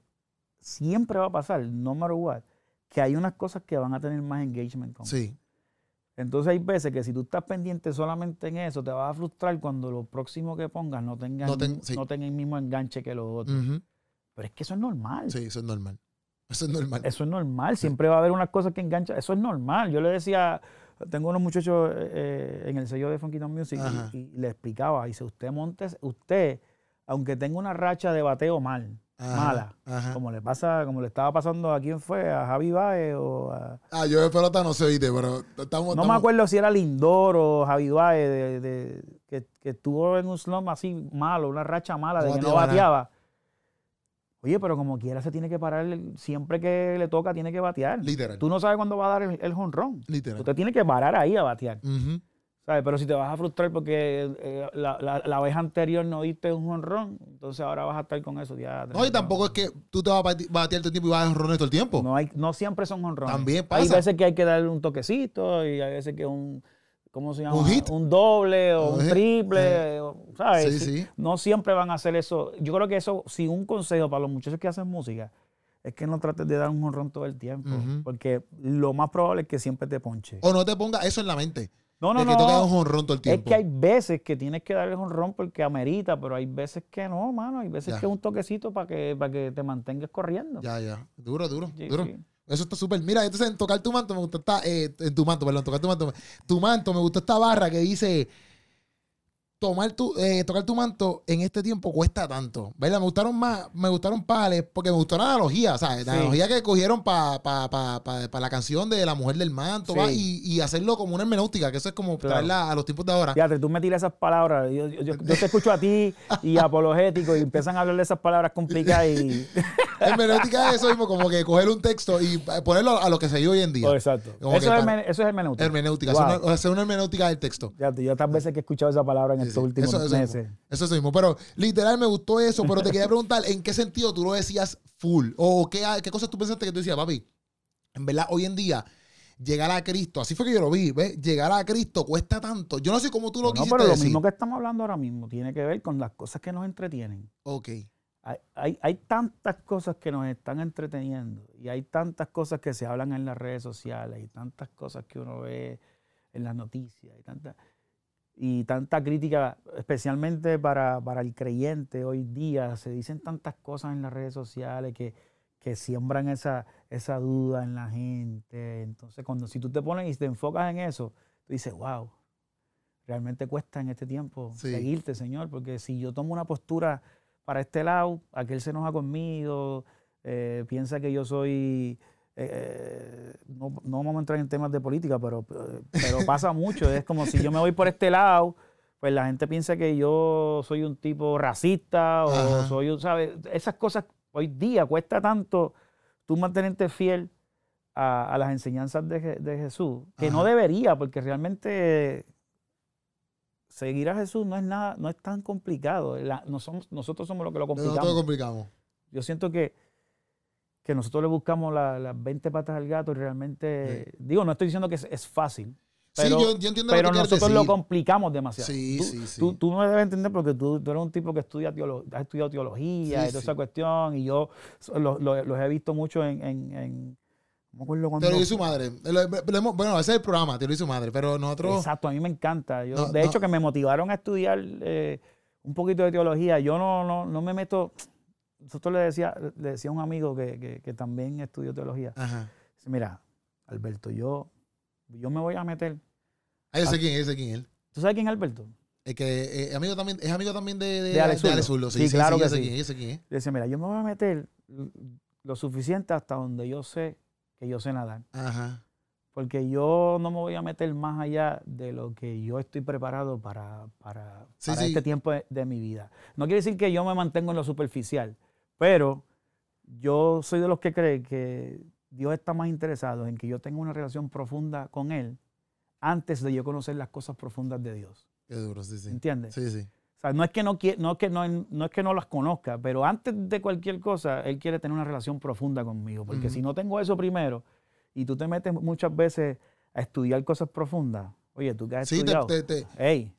siempre va a pasar, no matter what, que hay unas cosas que van a tener más engagement con. Sí, Entonces hay veces que si tú estás pendiente solamente en eso, te vas a frustrar cuando lo próximo que pongas no tenga, No el, ten- mi- sí. no tenga el mismo enganche que los otros. Pero es que eso es normal. sí, eso es normal. Eso es normal. Eso es normal. Siempre va a haber unas cosas que enganchan. Eso es normal. Yo le decía, tengo unos muchachos eh, en el sello de Funky Town Music y, y le explicaba, dice, usted montes, usted, aunque tenga una racha de bateo mal, Ajá, mala, ajá. como le pasa, como le estaba pasando a quién fue, a Javi Baez o a, Ah, yo de pelota no sé, viste, pero estamos. no me acuerdo si era Lindor o Javi Baez, de, de- que, que estuvo en un slump así malo, una racha mala No de que no bateaba nada. Oye, pero como quiera se tiene que parar, siempre que le toca tiene que batear. Literal. Tú no sabes cuándo va a dar el, el jonrón. Literal. Tú te tienes que parar ahí a batear. Ujú. ¿Sabes? Pero si te vas a frustrar porque eh, la, la- la vez anterior no diste un jonrón, entonces ahora vas a estar con eso. Ya, No, y tampoco es que tú te vas a bate- batear todo el tiempo y vas a jonrones todo el tiempo. No, hay, no siempre son jonrones. También Hay pasa. veces que hay que darle un toquecito y hay veces que un, ¿cómo se llama? Un hit. doble o Un un triple, ¿sabes? Sí, sí. No siempre van a hacer eso. Yo creo que eso, si un consejo para los muchachos que hacen música, es que no trates de dar un jonrón todo el tiempo, porque lo más probable es que siempre te ponche. O no te pongas eso en la mente. No, no, de que no. un todo el Es que hay veces que tienes que darle jonrón porque amerita, pero hay veces que no, mano. Hay veces Ya. que es un toquecito para que, para que te mantengas corriendo. Ya, ya. Duro, duro, Sí, duro. sí. Eso está súper. Mira, entonces en tocar tu manto me gustó esta. eh, en tu manto, perdón, tocar tu manto. Tu manto me gustó esta barra que dice. Tomar tu, eh, tocar tu manto en este tiempo cuesta tanto, ¿verdad? Me gustaron más, me gustaron pales, porque me gustó la analogía, ¿sabes? La Sí. analogía que cogieron para pa, pa, pa- pa la canción de la mujer del manto. Y, y hacerlo como una hermenéutica, que eso es como Claro. traerla a los tiempos de ahora. Fíjate, tú me tiras esas palabras. Yo, yo- yo- yo te escucho a ti y (laughs) apologético y empiezan a hablar de esas palabras complicadas y. (laughs) Hermenéutica es eso mismo, como que coger un texto y ponerlo a lo que se vive hoy en día. Oh, exacto. Eso que es, hermen- eso es hermenéutica. Hermenéutica, Wow. hacer, una, hacer una hermenéutica del texto. Fíjate, yo tantas veces que he escuchado esa palabra en Sí, estos últimos Eso, eso meses. mismo. Eso es mismo. Pero literal me gustó eso, pero te quería preguntar, ¿en qué sentido tú lo decías full? ¿O qué, qué cosas tú pensaste que tú decías, papi? En verdad, hoy en día, llegar a Cristo, así fue que yo lo vi, ¿ves? Llegar a Cristo cuesta tanto. Yo no sé cómo tú lo No, quisiste pero lo decir. mismo que estamos hablando ahora mismo tiene que ver con las cosas que nos entretienen. Ok. Hay, hay, hay tantas cosas que nos están entreteniendo y hay tantas cosas que se hablan en las redes sociales y tantas cosas que uno ve en las noticias y tanta, y tanta crítica, especialmente para, para el creyente hoy día. Se dicen tantas cosas en las redes sociales que, que siembran esa, esa duda en la gente. Entonces, cuando si tú te pones y te enfocas en eso, tú dices, wow, realmente cuesta en este tiempo Sí. seguirte, Señor, porque si yo tomo una postura para este lado, aquel se enoja conmigo, eh, piensa que yo soy... eh, no, no vamos a entrar en temas de política, pero, pero pasa (laughs) mucho. Es como si yo me voy por este lado, pues la gente piensa que yo soy un tipo racista o Ajá. soy, un- ¿sabes? Esas cosas hoy día cuesta tanto tú mantenerte fiel a, a las enseñanzas de, de Jesús, que no debería, porque realmente seguir a Jesús no es nada, no es tan complicado. La- no somos- nosotros somos los que lo complicamos. Nosotros complicamos. Yo siento que, que nosotros le buscamos la- las 20 patas al gato y realmente, digo, no estoy diciendo que es, es fácil, pero, sí, yo, yo entiendo pero lo que nosotros lo complicamos demasiado. Sí, tú, sí, sí. Tú, tú no debes entender porque tú, tú eres un tipo que estudia teolo- has estudiado teología Sí, y toda sí. esa cuestión y yo so- lo- lo- los he visto mucho en... en, en- Te lo hizo su madre. Bueno, ese es el programa, te lo hizo su madre, pero nosotros... Exacto, a mí me encanta. Yo, No, de no. hecho, que me motivaron a estudiar eh, un poquito de teología. Yo no, no, no me meto. Nosotros le decía, le decía a un amigo que, que- que también estudió teología. Ajá. Dice, mira, Alberto, yo, yo me voy a meter. Ah, yo sé quién yo sé quién él. ¿Tú sabes quién es Alberto? Es que eh, amigo también, es amigo también de, de, De Sí, claro yo que sí. quién es. Decía, mira, yo me voy a meter lo suficiente hasta donde yo sé que yo sé nadar. Ajá. Porque yo no me voy a meter más allá de lo que yo estoy preparado para, para, Sí, para sí. este tiempo de, de mi vida. No quiere decir que yo me mantengo en lo superficial, pero yo soy de los que cree que Dios está más interesado en que yo tenga una relación profunda con Él antes de yo conocer las cosas profundas de Dios. Qué duro, sí, sí. ¿Entiendes? Sí, sí. O sea, no es que no, no, es que no, no es que no las conozca, pero antes de cualquier cosa, él quiere tener una relación profunda conmigo. Porque Ujú. si no tengo eso primero y tú te metes muchas veces a estudiar cosas profundas, oye, tú que has Sí, te, estudiado, te, te, hey,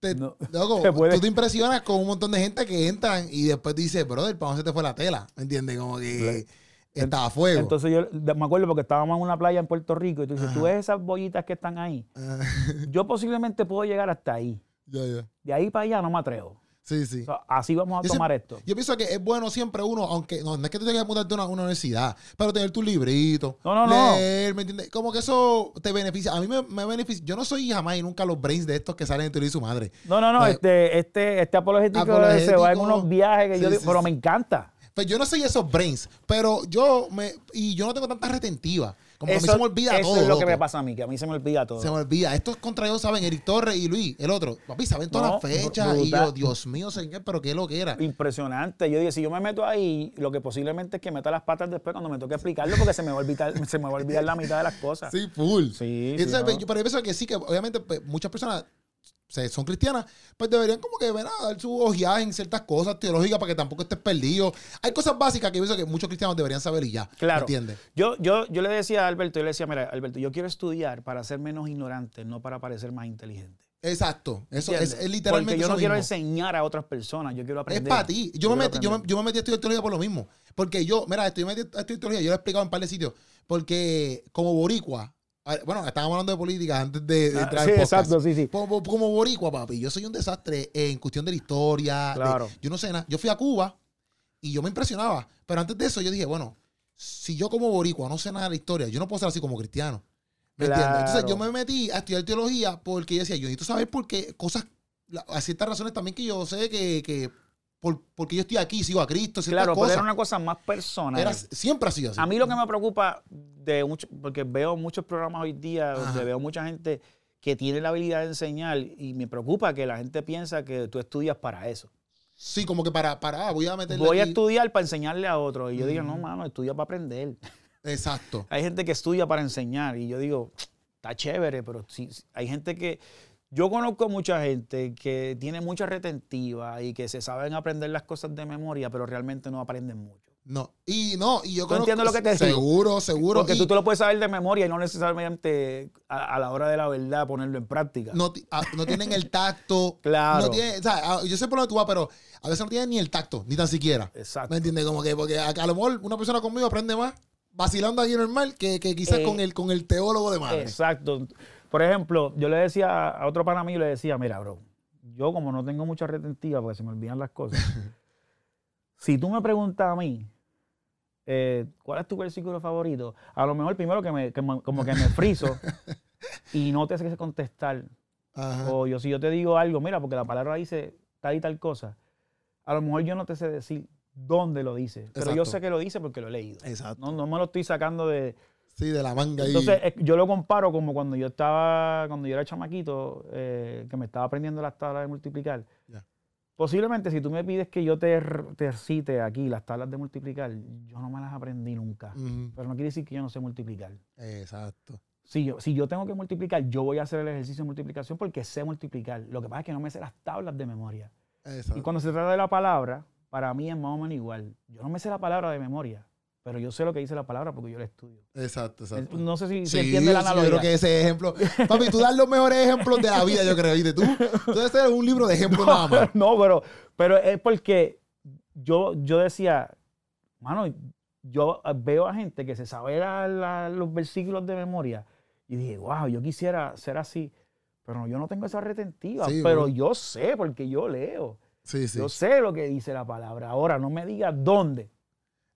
te- no- loco, (laughs) te puede- tú te impresionas con un montón de gente que entran y después dices, brother, ¿para dónde se te fue la tela? ¿Me entiendes? Como que estaba a fuego. entonces yo me acuerdo porque estábamos en una playa en Puerto Rico y tú dices, Ajá. tú ves esas bollitas que están ahí, Ah, (laughs) yo posiblemente puedo llegar hasta ahí. ya, ya. De ahí para allá no me atrevo. Sí, sí. O sea, así vamos a Yo tomar esto. Yo pienso que es bueno siempre uno, aunque no, no es que tú tengas que mudarte a una, una universidad, pero tener tu librito, No, no, no. leer, ¿me entiendes? Como que eso te beneficia. A mí me, me beneficia. Yo no soy jamás y nunca los brains de estos que salen en teoría y su madre. No, no, no, Pues- este, este, este apologético, se va en Apologético. unos viajes que Sí, yo digo, sí, pero sí. me encanta. Pues yo no soy esos brains, pero yo me. Y yo no tengo tanta retentiva. Como que a mí se me olvida eso todo. es lo que me pasa a mí, que a mí se me olvida todo. Se me olvida. Estos contra ellos saben, Eric Torres y Luis, el otro. Papi, saben todas No, las fechas. Y yo, Dios mío, señor, pero qué lo que era. Impresionante. Yo dije, si yo me meto ahí, lo que posiblemente es que meta las patas después cuando me toque explicarlo, porque se me va a olvidar, se me va a olvidar la mitad de las cosas. Sí, full. Sí, yo- pero yo pienso que sí, que obviamente pues, muchas personas se- son cristianas, pues deberían como que ver, a dar su ojeada en ciertas cosas teológicas para que tampoco estés perdido. Hay cosas básicas que yo pienso que muchos cristianos deberían saber y ya. Claro. ¿Entiendes? Yo, yo, yo le decía a Alberto, yo le decía, mira, Alberto, yo quiero estudiar para ser menos ignorante, no para parecer más inteligente. Exacto. Eso es, es literalmente Porque yo no quiero mismo. enseñar a otras personas, yo quiero Es aprender. para ti. Yo me, metí, yo, me, yo me metí a estudiar teología por lo mismo. Porque yo, mira, estoy metí a estudiar teología, yo lo he explicado en un par de sitios. Porque como boricua, bueno, estábamos hablando de política antes de, de Ah, entrar sí, al podcast. exacto, sí, sí. Como, como boricua, papi, yo soy un desastre en cuestión de la historia. de- Claro. yo no sé nada. Yo fui a Cuba y yo me impresionaba. Pero antes de eso yo dije, bueno, si yo como boricua no sé nada de la historia, yo no puedo ser así como cristiano. ¿Me entiendes? Entonces yo me metí a estudiar teología porque yo decía, yo necesito saber por qué cosas a ciertas razones también que yo sé que, que por, porque yo estoy aquí, sigo a Cristo, Claro, pero era una cosa más personal. siempre ha sido así. A mí lo que me preocupa de mucho, porque veo muchos programas hoy día donde veo mucha gente que tiene la habilidad de enseñar y me preocupa que la gente piensa que tú estudias para eso. Sí, como que para, para ah, voy a meterle Voy a estudiar para enseñarle a otro. Y yo digo, no, mano, estudia para aprender. Exacto. (laughs) hay gente que estudia para enseñar y yo digo, está chévere, pero sí, hay gente que... Yo conozco mucha gente que tiene mucha retentiva y que se saben aprender las cosas de memoria, pero realmente no aprenden mucho. No, y no, y yo creo entiendo lo que te digo? Seguro, seguro. Porque tú te lo puedes saber de memoria y no necesariamente a, la hora de la verdad ponerlo en práctica. No, ah, no tienen el tacto. (laughs) claro. No tiene, o sea, ah, yo sé por dónde tú vas, pero a veces no tienen ni el tacto, ni tan siquiera. Exacto. ¿Me entiendes? Como que, porque a, lo mejor una persona conmigo aprende más vacilando ahí normal que, que quizás eh, con, el, con el teólogo de madre. Exacto. Por ejemplo, yo le decía a otro pana mío, le decía, mira, bro, yo como no tengo mucha retentiva porque se me olvidan las cosas, (laughs) si tú me preguntas a mí, eh, ¿cuál es tu versículo favorito? A lo mejor primero que me, como que me friso (laughs) y no te hace contestar. O yo, si yo te digo algo, mira, porque la palabra dice tal y tal cosa, a lo mejor yo no te sé decir dónde lo dice, pero yo sé que lo dice porque lo he leído. Exacto. No, no me lo estoy sacando de... Sí, de la manga. Entonces, yo lo comparo como cuando yo estaba, cuando yo era chamaquito, eh, que me estaba aprendiendo las tablas de multiplicar. Posiblemente si tú me pides que yo te, te cite aquí las tablas de multiplicar, yo no me las aprendí nunca. Pero no quiere decir que yo no sé multiplicar. Exacto. Si yo, si yo tengo que multiplicar, yo voy a hacer el ejercicio de multiplicación porque sé multiplicar. Lo que pasa es que no me sé las tablas de memoria. Exacto. Y cuando se trata de la palabra, para mí es más o menos igual. Yo no me sé la palabra de memoria. Pero yo sé lo que dice la palabra porque yo la estudio. Exacto, exacto. No sé si se entiende la analogía. Yo creo que ese ejemplo. Papi, tú das los mejores ejemplos de la vida, yo creo. ¿Viste? Tú, tú debes ser un libro de ejemplos (laughs) no, nada más. (laughs) No, pero, pero es porque yo, yo decía, mano, yo veo a gente que se sabe los versículos de memoria y dije, wow, yo quisiera ser así. Pero yo no tengo esa retentiva. pero yo sé porque yo leo. Sí, sí. Yo sé lo que dice la palabra. Ahora, no me digas dónde.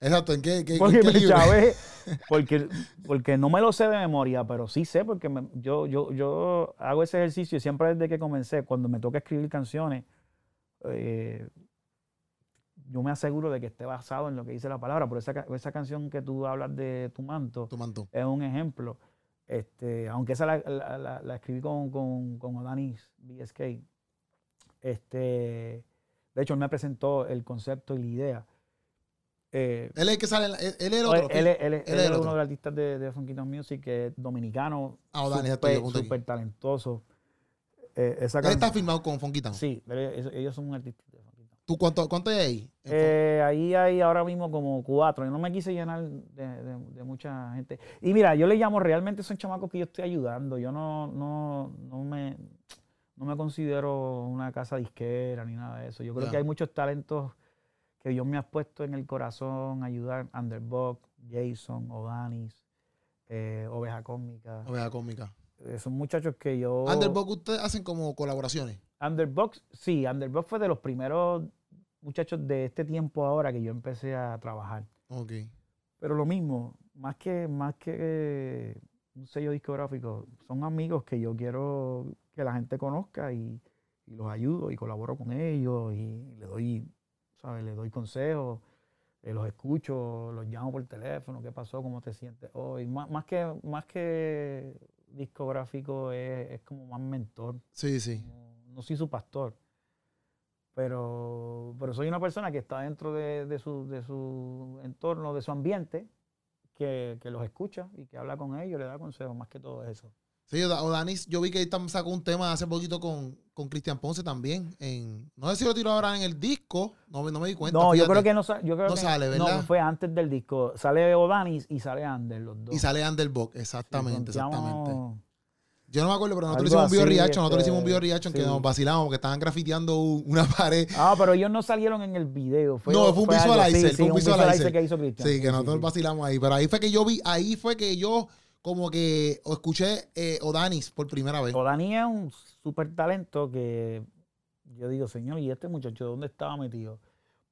Exacto, ¿en qué, qué porque, qué (laughs) porque, porque no me lo sé de memoria, pero sí sé porque yo, yo, yo hago ese ejercicio siempre desde que comencé, cuando me toca escribir canciones, eh, yo me aseguro de que esté basado en lo que dice la palabra. Por esa, esa canción que tú hablas de Tu Manto, tu manto. es un ejemplo. Este, aunque esa la, la, escribí con, con, con Odanis BSK. Este, de hecho, él me presentó el concepto y la idea. Eh, él es el que sale, él, es el otro. Él, es uno de los artistas de, de Funky Music que es dominicano, ah, súper talentoso. Eh, esa él está firmado con Funky Sí, ellos, son un artista de Funky ¿Tú cuánto, cuánto hay ahí? Eh, ahí hay ahora mismo como cuatro. Yo no me quise llenar de, de, mucha gente. Y mira, yo le llamo, realmente son chamacos que yo estoy ayudando. Yo no, no, no me no me considero una casa disquera ni nada de eso. Yo creo que hay muchos talentos que Dios me ha puesto en el corazón, ayudar Underbox, Jason, Odanis, eh, Oveja Cósmica. Oveja Cósmica. Eh, son muchachos que yo... Underbox ustedes hacen como colaboraciones. Underbox, sí, Underbox fue de los primeros muchachos de este tiempo ahora que yo empecé a trabajar. Ok. Pero lo mismo, más que, más que un sello discográfico, son amigos que yo quiero que la gente conozca y, y los ayudo y colaboro con ellos y le doy le doy consejos, eh, los escucho, los llamo por teléfono, ¿qué pasó? ¿Cómo te sientes hoy? Más, que, más que discográfico es, como más mentor. Sí, sí. No, soy su pastor, pero, pero soy una persona que está dentro de, su, de su entorno, de su ambiente, que, que, los escucha y que habla con ellos, le da consejos, más que todo eso. Sí, o Danis, yo vi que sacó un tema hace poquito con, con Cristian Ponce también. En, no sé si lo tiró ahora en el disco, no, no me di cuenta. No, yo creo que no, yo creo no sale, ¿verdad? No, fue antes del disco. Sale Odanis y sale Ander, los dos. Y sale Underbox, exactamente, exactamente. Yo no me acuerdo, pero nosotros hicimos un video reaction, nosotros hicimos un video reaction que nos vacilamos porque estaban grafiteando una (laughs) pared. Ah, pero ellos no salieron en el video. Fue, no, fue un visualizer, fue un visualizer. que hizo Cristian. Sí, que nosotros vacilamos ahí. Pero ahí fue que yo vi, ahí fue que yo como que escuché eh, Odanis por primera vez. Odanis es un súper talento que yo digo, señor, ¿y este muchacho dónde estaba metido?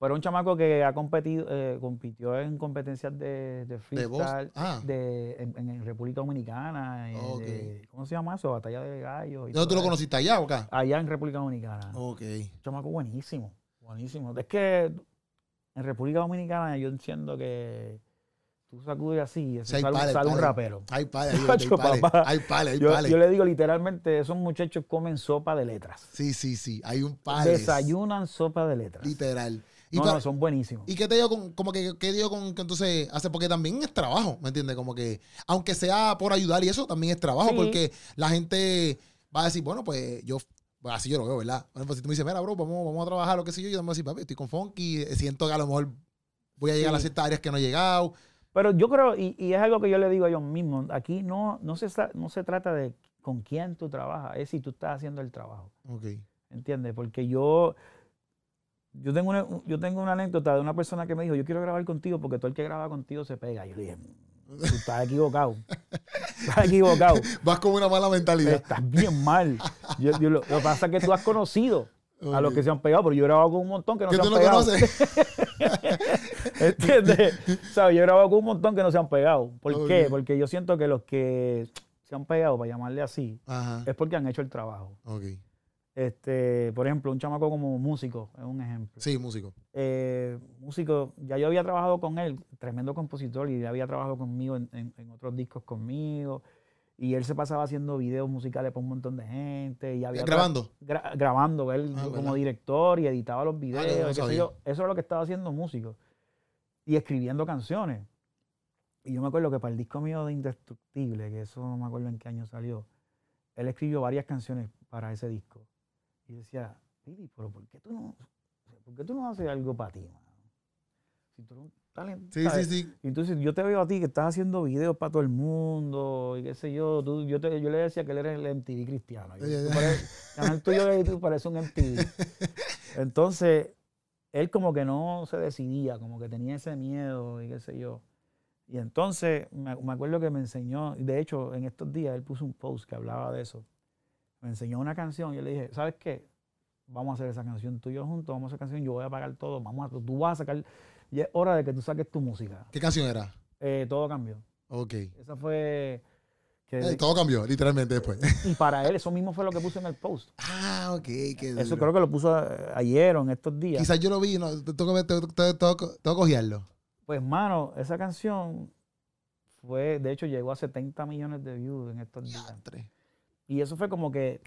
Pero un chamaco que ha competido, eh, compitió en competencias de, de freestyle Ah. de, en, en República Dominicana. eh, de- ¿Cómo se llama eso? Batalla de gallos. ¿Dónde tú lo eso. conociste allá o acá? Allá en República Dominicana. Ok. Un chamaco buenísimo, buenísimo. Es que en República Dominicana yo entiendo que tú sacudes así, eso Sí, sale, pales, sale un rapero. Hay pales, hay (laughs) pales, hay pales, Yo, le digo literalmente, esos muchachos comen sopa de letras. Sí, sí, sí, hay un pales. Desayunan sopa de letras. Literal. Y, No, son buenísimos. ¿Y qué te dio con, como que, qué dio con que entonces hace? Porque también es trabajo, ¿me entiendes? Como que, aunque sea por ayudar y eso, también es trabajo, Sí. porque la gente va a decir, bueno, pues yo, pues, así yo lo veo, ¿verdad? Bueno, pues si tú me dices, mira, bro, vamos, vamos a trabajar, lo que sé yo, yo te voy a decir, papi, estoy con Funky, eh, siento que a lo mejor voy a llegar a ciertas áreas que no he llegado. Pero yo creo, y, y es algo que yo le digo a ellos mismos, aquí no, no, se, no se trata de con quién tú trabajas, es si tú estás haciendo el trabajo. Ok. ¿Entiendes? Porque yo, yo, tengo una, yo tengo una anécdota de una persona que me dijo, yo quiero grabar contigo porque todo el que graba contigo se pega. Yo le dije, tú estás equivocado. (laughs) Estás equivocado. Vas con una mala mentalidad. Estás bien mal. Yo- yo lo, lo que pasa es que tú has conocido a los que se han pegado, pero yo he grabado con un montón que no se han no pegado. conoces. (laughs) ¿Entiendes? (laughs) ¿Sabes? Yo he grabado con un montón que no se han pegado. ¿Por Ok. qué? Porque yo siento que los que se han pegado, para llamarle así, Ajá. es porque han hecho el trabajo. Ok. Este, por ejemplo, un chamaco como músico, es un ejemplo. Sí, músico. Eh, músico, ya yo había trabajado con él, tremendo compositor, y él había trabajado conmigo en, en- en otros discos conmigo. Y él se pasaba haciendo videos musicales para un montón de gente. Y había tra- ¿Grabando? gra- grabando él Ah, como ¿verdad? director y editaba los videos. no sabía. yo. Eso es lo que estaba haciendo músico. Y escribiendo canciones. Y yo me acuerdo que para el disco mío de Indestructible, que eso no me acuerdo en qué año salió, él escribió varias canciones para ese disco. Y decía, Billy, pero ¿por qué tú no, ¿por qué tú no haces algo para ti, mano? Si tú eres un talento. Sí, sí, sí. Entonces yo te veo a ti que estás haciendo videos para todo el mundo y qué sé yo. Tú, yo, te- yo le decía que él era el MTV cristiano. Y tú pareces- (laughs) canal tuyo de YouTube parece un MTV. Entonces, él como que no se decidía, como que tenía ese miedo y qué sé yo. Y entonces me, me acuerdo que me enseñó, y de hecho en estos días él puso un post que hablaba de eso. Me enseñó una canción y yo le dije, ¿sabes qué? Vamos a hacer esa canción tú y yo juntos, vamos a hacer canción, yo voy a pagar todo, vamos a, tú vas a sacar, y es hora de que tú saques tu música. ¿Qué canción era? Eh, todo cambió. Ok. Esa fue... que- Eh, todo cambió, literalmente después. y para él eso mismo fue lo que puso en el post. ah, ok. Qué Eso duro. creo que lo puso eh, ayer o en estos días. Quizás yo lo vi, no, tengo que, tengo, que cojearlo. Pues, mano, esa canción fue, de hecho, llegó a 70 millones de views en estos días. Y eso fue como que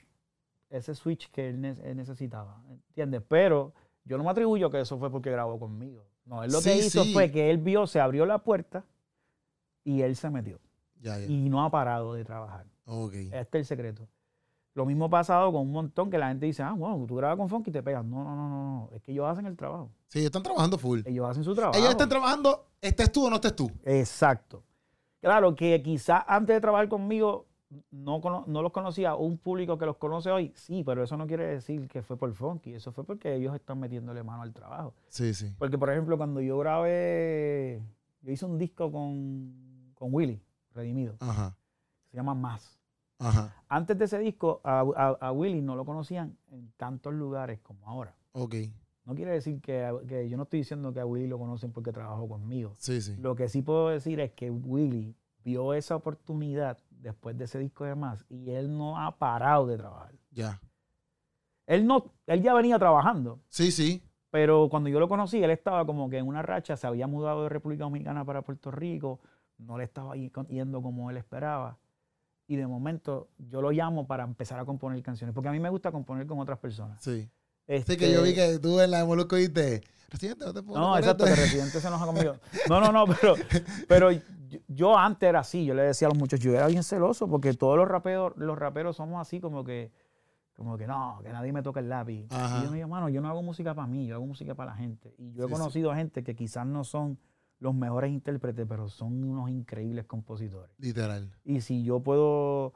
ese switch que él, ne- él necesitaba, ¿entiendes? Pero yo no me atribuyo que eso fue porque grabó conmigo. No, él lo que Sí, hizo sí. fue que él vio, se abrió la puerta y él se metió. Ya, ya. Y no ha parado de trabajar. Este es el secreto. Lo mismo ha pasado con un montón que la gente dice, ah, bueno, tú grabas con Funky y te pegas. No, no, no, no, no. Es que ellos hacen el trabajo. Sí, ellos están trabajando full. Ellos hacen su trabajo. Ellos están trabajando, estés tú o no estés tú. Exacto. Claro que quizás antes de trabajar conmigo no, no los conocía un público que los conoce hoy, sí, pero eso no quiere decir que fue por Funky, eso fue porque ellos están metiéndole mano al trabajo. Sí, sí. Porque, por ejemplo, cuando yo grabé, yo hice un disco con, con Willy, Redimido, Ajá. se llama Más. Ajá. Antes de ese disco, a, a- a Willy no lo conocían en tantos lugares como ahora. Ok. No quiere decir que, que yo no estoy diciendo que a Willy lo conocen porque trabajó conmigo. Sí, sí. Lo que sí puedo decir es que Willy vio esa oportunidad después de ese disco de más y él no ha parado de trabajar. Ya. Él no, él ya venía trabajando, Sí, sí. pero cuando yo lo conocí, él estaba como que en una racha, se había mudado de República Dominicana para Puerto Rico, no le estaba yendo como él esperaba. Y de momento yo lo llamo para empezar a componer canciones, porque a mí me gusta componer con otras personas. Sí. Este, Sí, que yo vi que tú en la de Molusco dijiste, Residente, no te puedo No, exacto, esto". que Residente se enoja conmigo. No, no, no, pero, (laughs) pero yo, yo antes era así, yo le decía a los muchachos, yo era bien celoso porque todos los raperos, los raperos somos así como que, como que no, que nadie me toca el lápiz. Ajá. Y yo me digo, mano, yo no hago música para mí, yo hago música para la gente. Y yo he Sí, sí. conocido gente que quizás no son los mejores intérpretes, pero son unos increíbles compositores. Literal. Y si yo puedo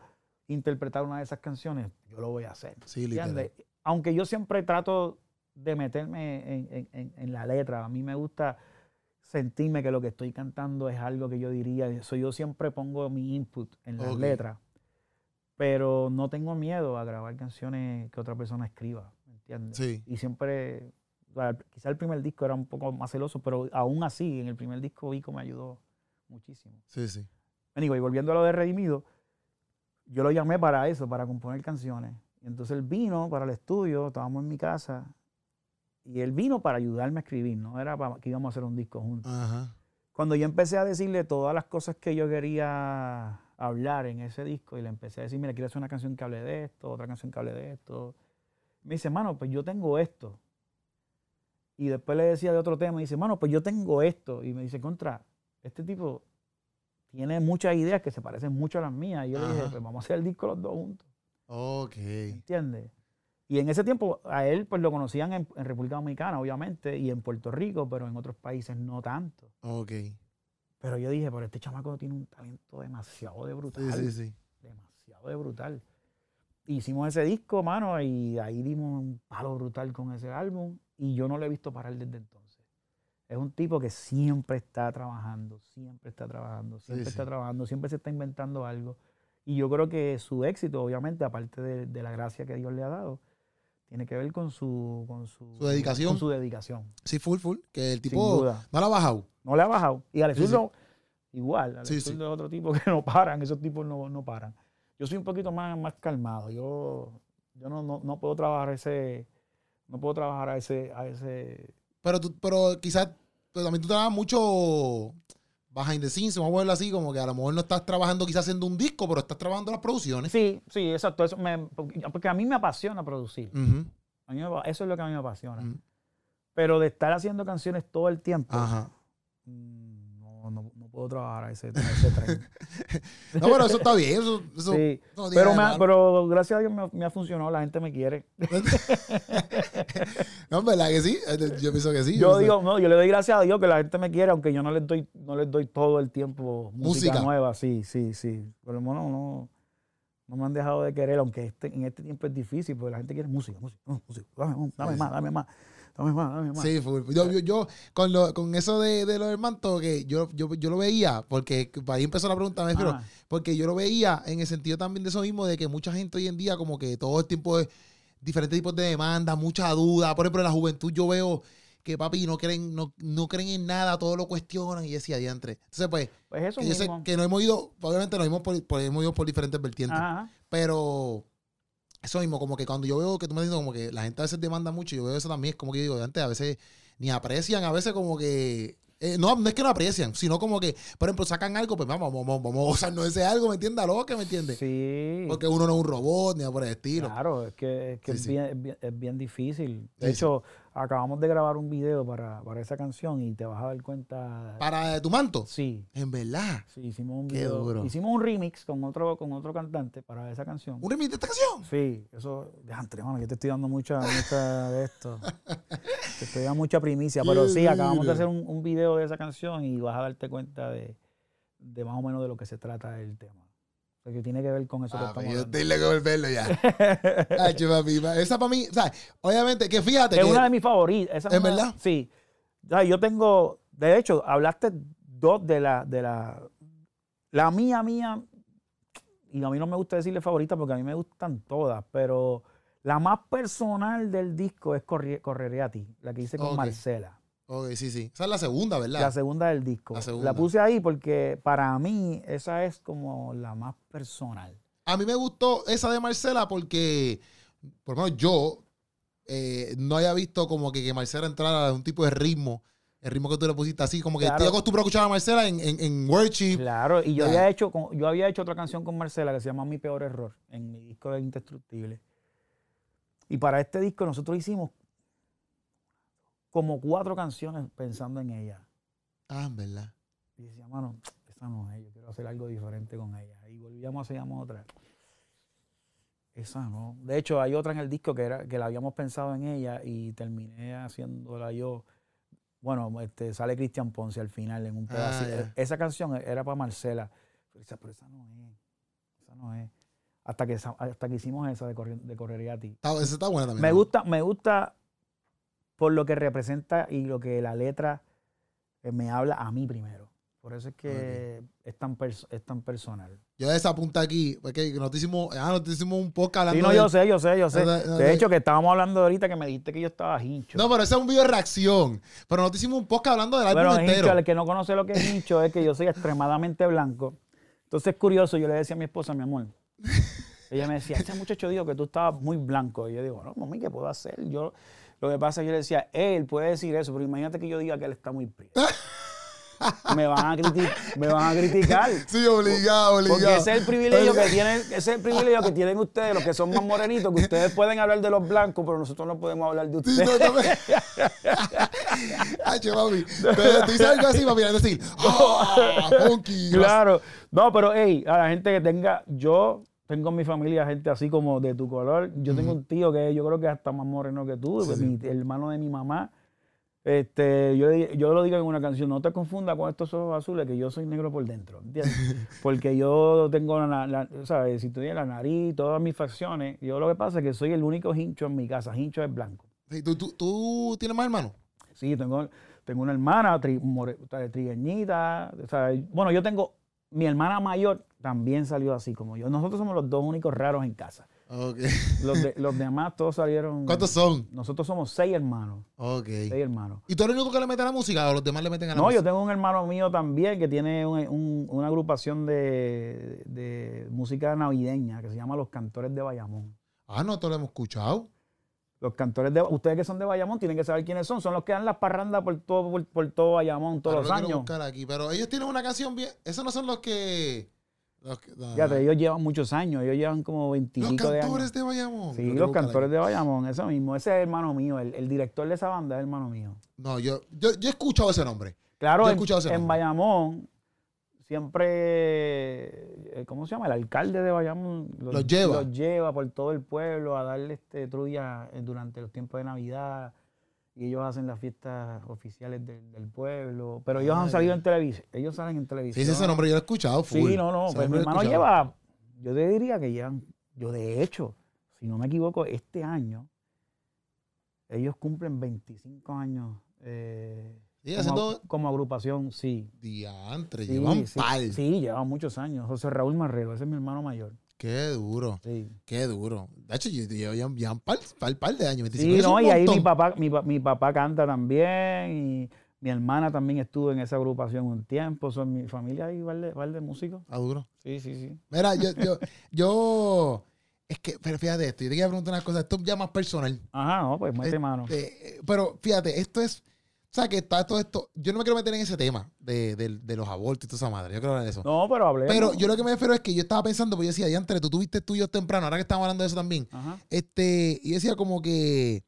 interpretar una de esas canciones, yo lo voy a hacer. Sí, literal. ¿entiendes? Aunque yo siempre trato de meterme en, en- en- en la letra, a mí me gusta sentirme que lo que estoy cantando es algo que yo diría, eso yo siempre pongo mi input en las Ok. letras, pero no tengo miedo a grabar canciones que otra persona escriba, ¿me entiendes? Sí. Y siempre quizá el primer disco era un poco más celoso, pero aún así, en el primer disco Vico me ayudó muchísimo. Sí, sí. y volviendo a lo de Redimido, yo lo llamé para eso, para componer canciones. Y entonces él vino para el estudio, estábamos en mi casa, y él vino para ayudarme a escribir, no era para que íbamos a hacer un disco juntos. Cuando yo empecé a decirle todas las cosas que yo quería hablar en ese disco, y le empecé a decir, mira, quiero hacer una canción que hable de esto, otra canción que hable de esto. Me dice, mano, pues yo tengo esto. Y después le decía de otro tema, y dice, mano, pues yo tengo esto. Y me dice, contra, este tipo tiene muchas ideas que se parecen mucho a las mías. Y yo le dije, pues vamos a hacer el disco los dos juntos. Ok. ¿Entiendes? Y en ese tiempo a él pues lo conocían en, República Dominicana, obviamente, y en Puerto Rico, pero en otros países no tanto. Ok. Pero yo dije, pero este chamaco tiene un talento demasiado de brutal. Sí, sí, sí. Demasiado de brutal. Hicimos ese disco, mano, y ahí dimos un palo brutal con ese álbum. Y yo no lo he visto parar desde entonces. Es un tipo que siempre está trabajando, siempre está trabajando, siempre está trabajando, siempre se está inventando algo. Y yo creo que su éxito, obviamente, aparte de la gracia que Dios le ha dado, tiene que ver con su, con su, dedicación. Con su dedicación. Sí, full, full. Que el tipo no le ha bajado. No le ha bajado. Y al igual. Al es otro tipo que (laughs) no paran. Esos tipos no, no, paran. Yo soy un poquito más, más calmado. Yo, yo no, no, no puedo trabajar ese. No puedo trabajar a ese. A ese pero, tú, pero quizás pero también tú trabajas mucho behind the scenes, vamos a verlo así, como que a lo mejor no estás trabajando quizás haciendo un disco, pero estás trabajando las producciones. Sí, sí, exacto. Eso porque a mí me apasiona producir. eso es lo que a mí me apasiona. Pero de estar haciendo canciones todo el tiempo, mm, no, no, puedo trabajar a ese, tren. (laughs) no, pero eso está bien. Eso, sí. pero, pero gracias a Dios me, ha funcionado, la gente me quiere. (laughs) no, ¿verdad que sí? Yo pienso que sí. Yo digo, no, yo le doy gracias a Dios que la gente me quiere, aunque yo no les doy, no les doy todo el tiempo música, nueva. Sí, sí, sí. Pero bueno, no, no me han dejado de querer, aunque este, en este tiempo es difícil, porque la gente quiere música, música, música. Dame, dame más, dame más. Sí, yo, yo, con, lo, con eso de, de lo del manto, que yo, yo, yo lo veía, porque ahí empezó la pregunta, pero porque yo lo veía en el sentido también de eso mismo, de que mucha gente hoy en día, como que todo el tiempo es diferentes tipos de demandas, mucha duda. Por ejemplo, en la juventud yo veo que papi no creen, no, no creen en nada, todo lo cuestionan y decía diantre. Entonces, pues, pues eso yo sé que no hemos ido, obviamente nos hemos, por, hemos ido por diferentes vertientes. Pero eso mismo, como que cuando yo veo que tú me dices como que la gente a veces demanda mucho, yo veo eso también, es como que digo, antes a veces ni aprecian, a veces como que eh, no, no es que no aprecian, sino como que, por ejemplo, sacan algo, pues vamos, vamos, vamos a gozarnos ese algo, ¿me entiendes? lo que me entiendes? Sí. Porque uno no es un robot ni nada por el estilo. Claro, es que, es, que es, Bien, es, bien, difícil. De hecho, acabamos de grabar un video para, para, esa canción y te vas a dar cuenta. ¿Para tu manto? Sí. En verdad. Sí, hicimos un video. Hicimos un remix con otro, con otro cantante para esa canción. ¿Un remix de esta canción? Sí, eso, déjate, mano, yo te estoy dando mucha, mucha de esto. (laughs) te estoy dando mucha primicia. Pero sí, acabamos de hacer un, un, video de esa canción y vas a darte cuenta de, de más o menos de lo que se trata el tema que tiene que ver con eso que estamos Yo tengo que volverlo ya. (laughs) esa para mí, o obviamente, que fíjate. Es una de mis favoritas. ¿Es verdad? Sí. yo tengo, de hecho, hablaste dos de la, de la, la mía, mía, y a mí no me gusta decirle favorita porque a mí me gustan todas, pero la más personal del disco es Correré a ti, la que hice con Marcela. Ok, sí, sí. Esa es la segunda, ¿verdad? La segunda del disco. La, puse ahí porque para mí esa es como la más personal. A mí me gustó esa de Marcela porque, por lo menos yo eh, no había visto como que, que Marcela entrara en un tipo de ritmo el ritmo que tú le pusiste así, como que estoy acostumbrado a escuchar a Marcela en, en, en worship. Claro, y yo había hecho yo había hecho otra canción con Marcela que se llama Mi Peor Error, en mi disco de Indestructible. Y para este disco nosotros hicimos como cuatro canciones pensando en ella. Ah, ¿verdad? Y decía, mano, esa no es, yo quiero hacer algo diferente con ella. Y volvíamos a hacer otra. Esa no. De hecho, hay otra en el disco que, era, que la habíamos pensado en ella y terminé haciéndola yo. Bueno, este, sale Cristian Ponce al final en un ah, pedazo. esa canción era para Marcela. Pero esa, pero esa no es. Esa no es. Hasta que, hasta que hicimos esa de, de Correría a ti. esa está buena también. Me gusta, me gusta por lo que representa y lo que la letra eh, me habla a mí primero. Por eso es que es, tan es tan personal. Yo de esa punta aquí, porque no te hicimos, ah, no te hicimos un podcast hablando Sí, no, yo sé, yo sé, yo sé. de hecho, que estábamos hablando ahorita que me dijiste que yo estaba hincho. No, pero ese es un video de reacción. Pero no te hicimos un podcast hablando del álbum bueno, entero. Hincho, el que no conoce lo que es hincho es que yo soy extremadamente blanco. Entonces es curioso, yo le decía a mi esposa, mi amor, ella me decía, este muchacho dijo que tú estabas muy blanco. Y yo digo, no, mami, ¿qué puedo hacer? Yo, lo que pasa es que yo le decía, él puede decir eso, pero imagínate que yo diga que él está muy prieto. (laughs) me van a criticar. Me van a criticar. Sí, obligado, obligado. Porque ese es el privilegio que tienen, ese es el privilegio que tienen ustedes, los que son más morenitos, que ustedes pueden hablar de los blancos, pero nosotros no podemos hablar de ustedes. Sí, no, Ay, che, mami. Pero tú dices algo así, mami, a decir, ¡ah! (laughs) Claro. No, pero hey, a la gente que tenga, yo tengo en mi familia gente así como de tu color. Yo tengo un tío que yo creo que es hasta más moreno que tú, mi hermano de mi mamá. Este, yo, yo lo digo en una canción, no te confunda con estos ojos azules, que yo soy negro por dentro, ¿entiendes? (laughs) Porque yo tengo, la, ¿sabes? Si tú tienes la nariz, todas mis facciones, yo lo que pasa es que soy el único hincho en mi casa, hincho es blanco. ¿Tú, tú, tienes más hermanos? Sí, tengo, tengo una hermana, tri, trigueñita, bueno, yo tengo, mi hermana mayor también salió así como yo. Nosotros somos los dos únicos raros en casa. Okay. Los, de, los demás todos salieron. (laughs) ¿Cuántos son? Nosotros somos seis hermanos. Ok. Seis hermanos. ¿Y tú eres el único que le mete a la música o los demás le meten a la música? No, yo tengo un hermano mío también que tiene una agrupación de, de, música navideña que se llama Los Cantores de Bayamón. Ah, no, te lo hemos escuchado. Los cantores de ustedes que son de Bayamón tienen que saber quiénes son. Son los que dan las parrandas por todo, por, todo Bayamón todos los años. Aquí. Pero ellos tienen una canción bien. Esos no son los que. Ya, ellos llevan muchos años. Ellos llevan como 25 de años. Los cantores de Bayamón. Sí, los cantores de Bayamón, eso mismo. Ese es hermano mío. El, director de esa banda es hermano mío. No, yo, yo, he escuchado ese nombre. Claro, he escuchado ese en Bayamón siempre, eh, ¿cómo se llama? El alcalde de Bayamón los, lleva. Los lleva por todo el pueblo a darle este trulla eh, durante los tiempos de Navidad. Y ellos hacen las fiestas oficiales del, pueblo. Pero ellos han salido en televisión. Ellos salen en televisión. Sí, ese nombre yo lo he escuchado. Sí, no, no. Pues mi hermano lleva, yo te diría que llevan, yo de hecho, si no me equivoco, este año, ellos cumplen 25 años. Eh, como, agrupación, sí. Diantre, llevan sí, Sí, llevan muchos años. José Raúl Marrero, ese es mi hermano mayor. Qué duro. Sí. Qué duro. De hecho, llevan ya un par, par, de años. sí, no, y ahí mi papá, mi, mi, papá canta también. Y mi hermana también estuvo en esa agrupación un tiempo. Son mi familia ahí, vale, de músicos. Ah, duro. Sí, sí, sí. Mira, yo, yo, (laughs) yo es que, pero fíjate esto, yo te quería preguntar una cosa, esto ya más personal. Ajá, no, pues mete mano. Este, pero fíjate, esto es o sea, que está todo esto. Yo no me quiero meter en ese tema de, los abortos y toda esa madre. Yo creo de eso. No, pero hablé. Pero yo lo que me refiero es que yo estaba pensando, porque yo decía, ya tú tuviste tuyos temprano, ahora que estamos hablando de eso también. Este, y decía como que.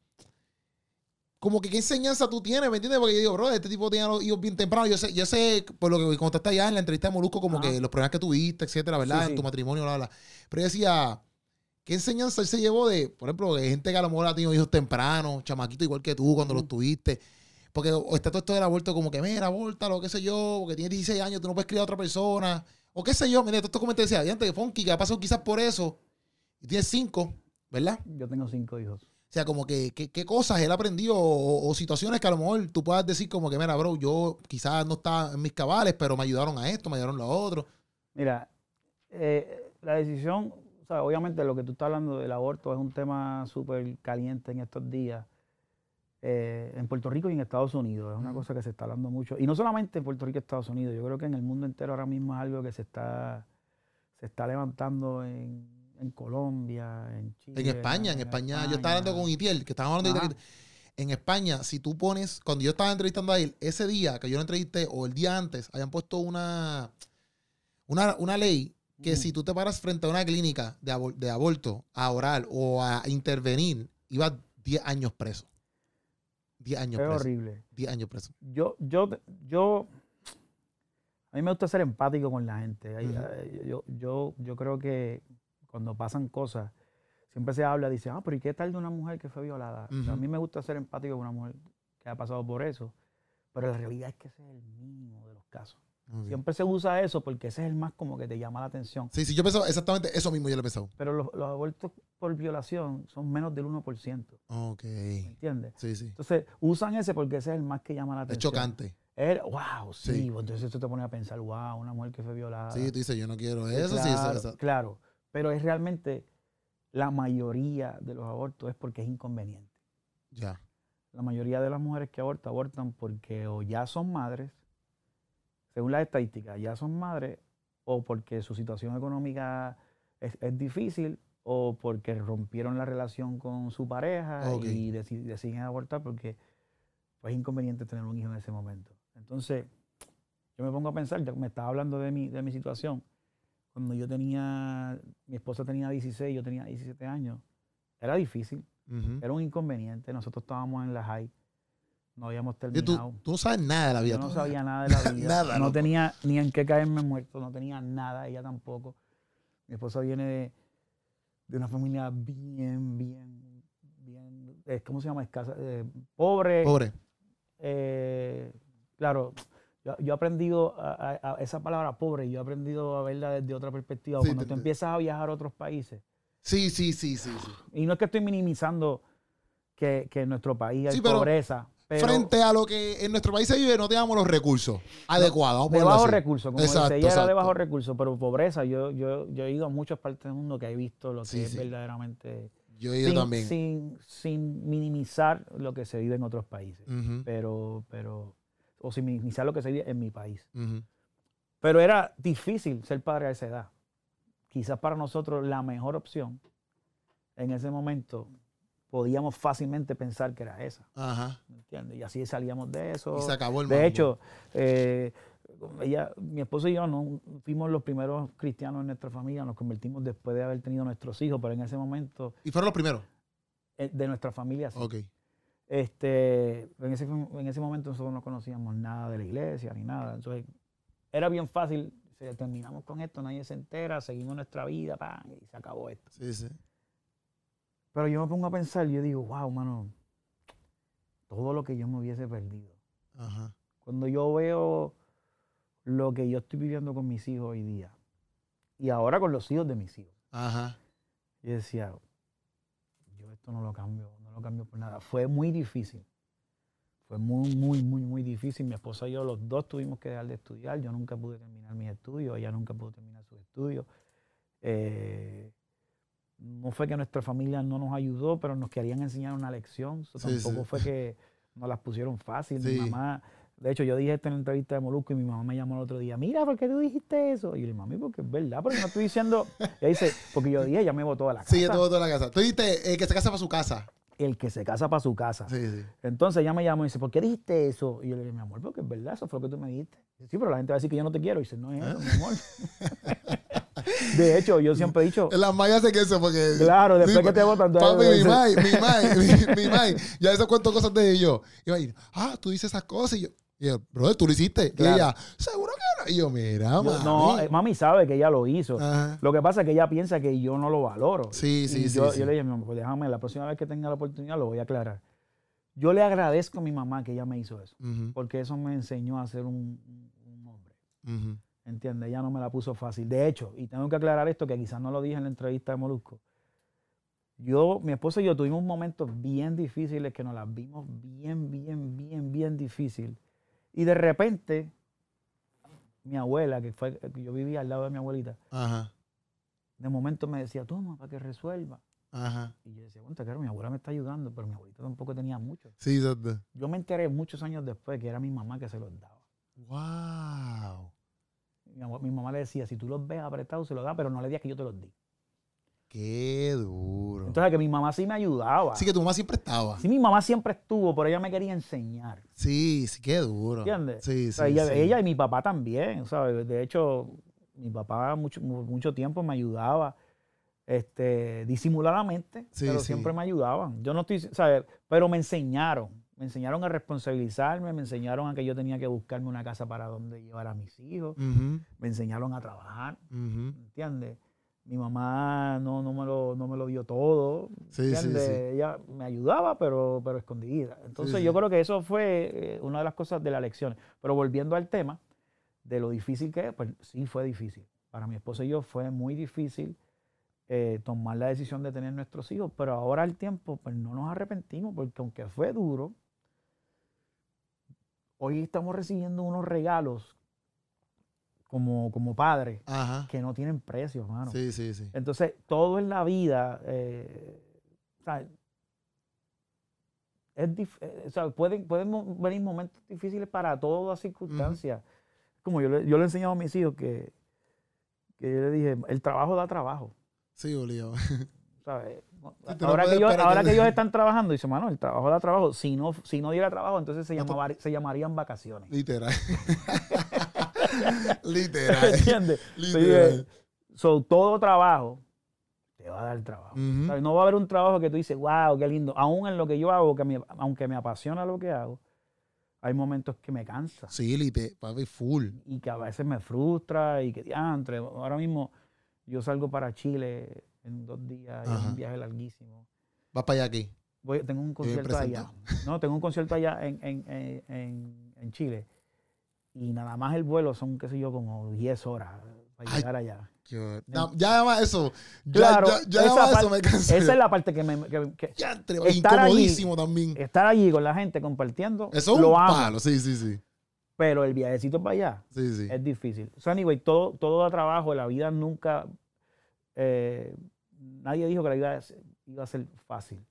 Como que qué enseñanza tú tienes, ¿me entiendes? Porque yo digo, bro, este tipo tenía los hijos bien temprano. Yo sé, yo sé, por lo que contaste allá en la entrevista de Molusco, como que los problemas que tuviste, etcétera, ¿verdad? en tu matrimonio, bla, bla. Pero yo decía, ¿qué enseñanza él se llevó de, por ejemplo, de gente que a lo mejor ha tenido hijos tempranos, chamaquitos igual que tú cuando los tuviste? Porque está todo esto del aborto como que, mira, lo qué sé yo, porque tienes 16 años, tú no puedes criar a otra persona. O qué sé yo, mira, todos estos comentarios decían, antes de Funky, que ha pasado quizás por eso, y tienes cinco, ¿verdad? Yo tengo cinco hijos. O sea, como que qué cosas él aprendió o, situaciones que a lo mejor tú puedas decir como que, mira, bro, yo quizás no estaba en mis cabales, pero me ayudaron a esto, me ayudaron a lo otro. Mira, eh, la decisión, o sea, obviamente lo que tú estás hablando del aborto es un tema súper caliente en estos días. Eh, en Puerto Rico y en Estados Unidos. Es una cosa que se está hablando mucho. Y no solamente en Puerto Rico y Estados Unidos, yo creo que en el mundo entero ahora mismo es algo que se está, se está levantando en, Colombia, en Chile. En España, en, España. Yo estaba hablando con Itiel, que estábamos hablando de, En España, si tú pones, cuando yo estaba entrevistando a él, ese día que yo lo entrevisté, o el día antes, habían puesto una, una, ley que si tú te paras frente a una clínica de, de aborto a orar o a intervenir, ibas 10 años preso. 10 años es horrible. 10 años preso. Yo, yo, yo, a mí me gusta ser empático con la gente. yo, yo, yo creo que cuando pasan cosas, siempre se habla, dice, ah, pero ¿y qué tal de una mujer que fue violada? a mí me gusta ser empático con una mujer que ha pasado por eso, pero la realidad es que ese es el mínimo de los casos. Siempre se usa eso porque ese es el más como que te llama la atención. Sí, sí, yo pensaba exactamente eso mismo, yo lo he pensado. Pero los, abortos por violación son menos del 1%. Ok. ¿Entiendes? Sí, sí. Entonces, usan ese porque ese es el más que llama la atención. Es chocante. Era, wow, sí. Pues entonces tú te pones a pensar, wow, una mujer que fue violada. Sí, tú dices, yo no quiero eso, claro, sí, eso, Claro, pero es realmente la mayoría de los abortos es porque es inconveniente. Ya. La mayoría de las mujeres que abortan, abortan porque o ya son madres, según las estadísticas, ya son madres, o porque su situación económica es, difícil, o porque rompieron la relación con su pareja y deciden abortar porque pues, es inconveniente tener un hijo en ese momento. Entonces, yo me pongo a pensar, me estaba hablando de mi, de mi situación, cuando yo tenía, mi esposa tenía 16, yo tenía 17 años, era difícil, era un inconveniente. Nosotros estábamos en la high, no habíamos terminado. Tú, no sabes nada de la vida. Yo no sabía nada de la (laughs) vida. nada, no tenía ni en qué caerme muerto, no tenía nada, ella tampoco. Mi esposa viene de, una familia bien, bien, bien, eh, ¿cómo se llama? Escasa, eh, pobre. Pobre. Eh, claro, yo, he aprendido a, esa palabra pobre, yo he aprendido a verla desde otra perspectiva. Cuando tú empiezas a viajar a otros países. Sí, sí, sí, sí, Y no es que estoy minimizando que, en nuestro país hay pobreza. Frente a lo que en nuestro país se vive, no tenemos los recursos adecuados. De bajos recursos, como dice, ella era de bajos recursos, pero pobreza, yo, yo, yo he ido a muchas partes del mundo que he visto lo que es verdaderamente. Yo he ido también. Sin, sin minimizar lo que se vive en otros países. Pero, pero o sin minimizar lo que se vive en mi país. Pero era difícil ser padre a esa edad. Quizás para nosotros la mejor opción en ese momento podíamos fácilmente pensar que era esa. Ajá. ¿Entiendes? Y así salíamos de eso. Y se acabó el De hecho, eh, ella, mi esposo y yo no fuimos los primeros cristianos en nuestra familia, nos convertimos después de haber tenido nuestros hijos, pero en ese momento... ¿Y fueron los primeros? Eh, de nuestra familia, sí. Ok. Este, en, ese, en ese momento nosotros no conocíamos nada de la iglesia ni nada. Entonces, era bien fácil. terminamos con esto, nadie se entera, seguimos nuestra vida, y se acabó esto. Sí, sí. Pero yo me pongo a pensar, yo digo, wow, mano, todo lo que yo me hubiese perdido. Ajá. Cuando yo veo lo que yo estoy viviendo con mis hijos hoy día, y ahora con los hijos de mis hijos, Ajá. yo decía, yo esto no lo cambio, no lo cambio por nada. Fue muy difícil. Fue muy, muy, muy, muy difícil. Mi esposa y yo, los dos tuvimos que dejar de estudiar. Yo nunca pude terminar mis estudios, ella nunca pudo terminar sus estudios. Eh, no fue que nuestra familia no nos ayudó, pero nos querían enseñar una lección. tampoco fue que nos las pusieron fácil. Mi mamá de hecho, yo dije esto en la entrevista de Molusco y mi mamá me llamó el otro día, mira, ¿por qué tú dijiste eso? Y yo le dije, mami, porque es verdad, pero no estoy diciendo... (laughs) Ella dice, porque yo dije, ella me votó de la casa. Sí, ella te votó de la casa. Tú dijiste, el que se casa para su casa. El que se casa para su casa. Sí, sí. Entonces ella me llamó y dice, ¿por qué dijiste eso? Y yo le dije, mi amor, porque es verdad, eso fue lo que tú me dijiste. sí, pero la gente va a decir que yo no te quiero. Y dice, no es eso, mi amor. (laughs) (laughs) De hecho, yo siempre he dicho. Las mayas se queso porque. Claro, después que te votan. Papi, mi mai, mi (laughs) mai, mi, mai. Ya eso cuento cosas de ellos. Y va a ir, ah, tú dices esas cosas. Y yo, y yo, brother, tú lo hiciste. Y ella, seguro que no. Y yo, mira, mami. No, eh, mami sabe que ella lo hizo. Lo que pasa es que ella piensa que yo no lo valoro. Sí, sí, sí, yo, le dije, pues déjame, la próxima vez que tenga la oportunidad lo voy a aclarar. Yo le agradezco a mi mamá que ella me hizo eso. Porque eso me enseñó a ser un, hombre. ¿Entiendes? Ella no me la puso fácil. De hecho, y tengo que aclarar esto que quizás no lo dije en la entrevista de Molusco. Yo, mi esposa y yo tuvimos momentos bien difíciles que nos las vimos bien, bien, bien, bien difícil. Y de repente, mi abuela, que fue yo vivía al lado de mi abuelita, de momento me decía, toma, para que resuelva. Y yo decía, bueno, claro, mi abuela me está ayudando, pero mi abuelita tampoco tenía mucho. Sí, Yo me enteré muchos años después que era mi mamá que se los daba. ¡Wow! Mi, mamá le decía, si tú los ves apretados, se los da, pero no le digas que yo te los di. Qué duro. Entonces, que mi mamá sí me ayudaba. Sí, que tu mamá siempre estaba. Sí, mi mamá siempre estuvo, pero ella me quería enseñar. Sí, sí, qué duro. ¿Entiendes? Sí, sí, ella, y mi papá también, ¿sabes? De hecho, mi papá mucho, mucho tiempo me ayudaba este, disimuladamente, pero siempre me ayudaban. Yo no estoy, ¿sabes? Pero me enseñaron. Me enseñaron a responsabilizarme, me enseñaron a que yo tenía que buscarme una casa para donde llevar a mis hijos, me enseñaron a trabajar, ¿entiendes? Mi mamá no, no, me lo, no me lo dio todo, ¿entiendes? Ella me ayudaba, pero, pero escondida. Entonces yo creo que eso fue eh, una de las cosas de la lección. Pero volviendo al tema de lo difícil que es, pues sí fue difícil. Para mi esposa y yo fue muy difícil eh, tomar la decisión de tener nuestros hijos, pero ahora al tiempo, pues no nos arrepentimos, porque aunque fue duro, hoy estamos recibiendo unos regalos como, como padres Ajá. que no tienen precio, hermano. Sí, sí, sí. Entonces, todo en la vida, eh, o sea, es dif- eh, o sea, pueden, pueden venir momentos difíciles para todas las circunstancias. Como yo le, yo le he enseñado a mis hijos que, que yo le dije, el trabajo da trabajo. Sí, obligado. ¿sabes? Sí, no ahora que, ellos, ahora que- que ellos (laughs) están trabajando, dice, mano, el trabajo da trabajo. Si no, si no diera trabajo, entonces se, llamaba- se llamarían vacaciones. Literal. (laughs) Literal. ¿Entiendes? Sí, Literal. eh, so, todo trabajo te va a dar trabajo. Ujú. ¿sabes? No va a haber un trabajo que tú dices, wow, qué lindo. Aún en lo que yo hago, que me- aunque me apasiona lo que hago, hay momentos que me cansa Sí, lite, papi, full. y que a veces me frustra y que diantre. Ahora mismo yo salgo para Chile en dos días, es un viaje larguísimo. Vas para allá aquí. Voy, tengo un concierto allá. (laughs) No, tengo un concierto allá en, en, en, en- en Chile. Y nada más el vuelo son, qué sé yo, como 10 horas para Ay, llegar allá. Qué- Ya, más eso. Ya, Claro, ya, ya esa eso me cansé. Esa es la parte que me... que- que- Ya, estar allí- incomodísimo también. estar allí con la gente compartiendo, Eso es lo un amo. palo. Sí, sí, sí. Pero el viajecito para allá Sí, sí. es difícil. So, anyway, todo, todo da trabajo. La vida nunca... eh, nadie dijo que la vida iba a ser fácil.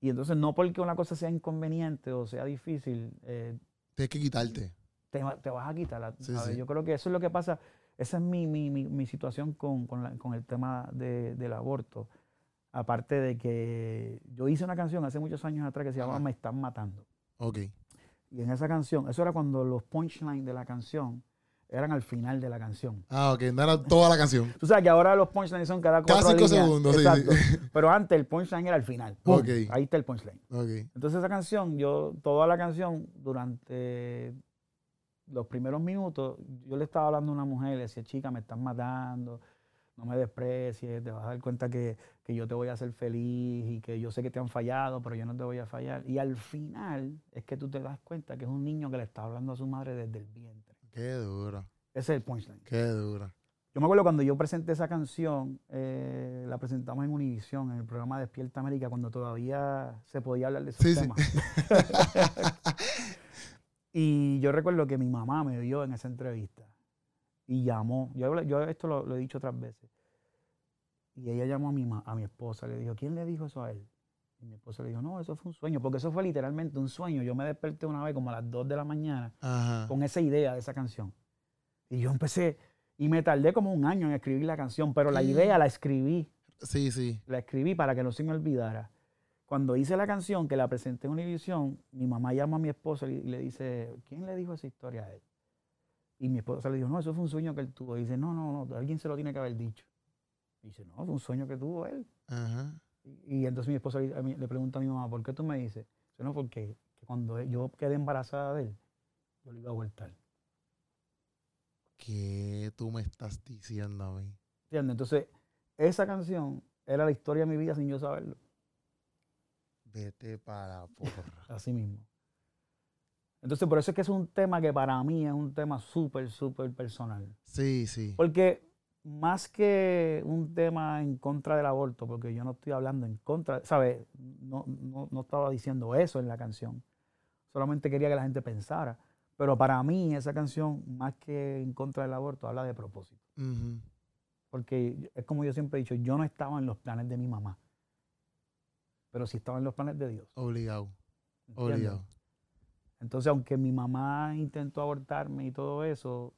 Y entonces no porque una cosa sea inconveniente o sea difícil, eh, Tienes que quitarte. te, va- te vas a quitar. Sí, ¿sabes? Yo creo que eso es lo que pasa. Esa es mi, mi, mi, mi situación con, con, la- con el tema de- del aborto. Aparte de que yo hice una canción hace muchos años atrás que se llama Ajá. Me están matando. Ok. Y en esa canción, eso era cuando los punchlines de la canción eran al final de la canción. Ah, ok. No era toda la canción. (laughs) Tú sabes que ahora los punchlines son cada cuatro Cada cinco líneas. segundos, sí, Exacto. sí. (laughs) Pero antes el punchline era al final. Ahí está el punchline. Entonces esa canción, yo, toda la canción, durante los primeros minutos, yo le estaba hablando a una mujer, le decía, chica, me estás matando, no me desprecies, te vas a dar cuenta que, que yo te voy a hacer feliz y que yo sé que te han fallado, pero yo no te voy a fallar. Y al final es que tú te das cuenta que es un niño que le está hablando a su madre desde el vientre. Qué dura. Ese es el punchline. Qué dura. Yo me acuerdo cuando yo presenté esa canción, eh, la presentamos en Univisión, en el programa Despierta América, cuando todavía se podía hablar de esos Sí, sí. temas. (laughs) y yo recuerdo que mi mamá me vio en esa entrevista y llamó. Yo, esto lo, lo he dicho otras veces. Y ella llamó a mi, a mi esposa, le dijo, ¿quién le dijo eso a él? Y mi esposa le dijo, no, eso fue un sueño, porque eso fue literalmente un sueño. Yo me desperté una vez como a las 2 de la mañana Ajá. con esa idea de esa canción. Y yo empecé, y me tardé como un año en escribir la canción, pero la idea la escribí, Sí, sí. la escribí para que no se me olvidara. Cuando hice la canción, que la presenté en Univision, mi mamá llama a mi esposa y le dice, ¿quién le dijo esa historia a él? Y mi esposa le dijo, no, eso fue un sueño que él tuvo. Y dice, no, no, no, alguien se lo tiene que haber dicho. Y dice, no, fue un sueño que tuvo él. Ajá. Y, y entonces mi esposa le, pregunta a mi mamá, ¿por qué tú me dices? Dice, no, porque que cuando yo quedé embarazada de él, yo le iba a abortar. ¿Qué tú me estás diciendo a mí? ¿Entiendes? Entonces, esa canción era la historia de mi vida sin yo saberlo. Vete para porra. (laughs) Así mismo. Entonces, por eso es que es un tema que para mí es un tema súper, súper personal. Sí, sí. Porque más que un tema en contra del aborto, porque yo no estoy hablando en contra, ¿sabes? No, no, no estaba diciendo eso en la canción. Solamente quería que la gente pensara. Pero para mí esa canción, más que en contra del aborto, habla de propósito. Ujú. Porque es como yo siempre he dicho, yo no estaba en los planes de mi mamá. Pero sí estaba en los planes de Dios. Obligado. ¿entiendes? Obligado. Entonces, aunque mi mamá intentó abortarme y todo eso,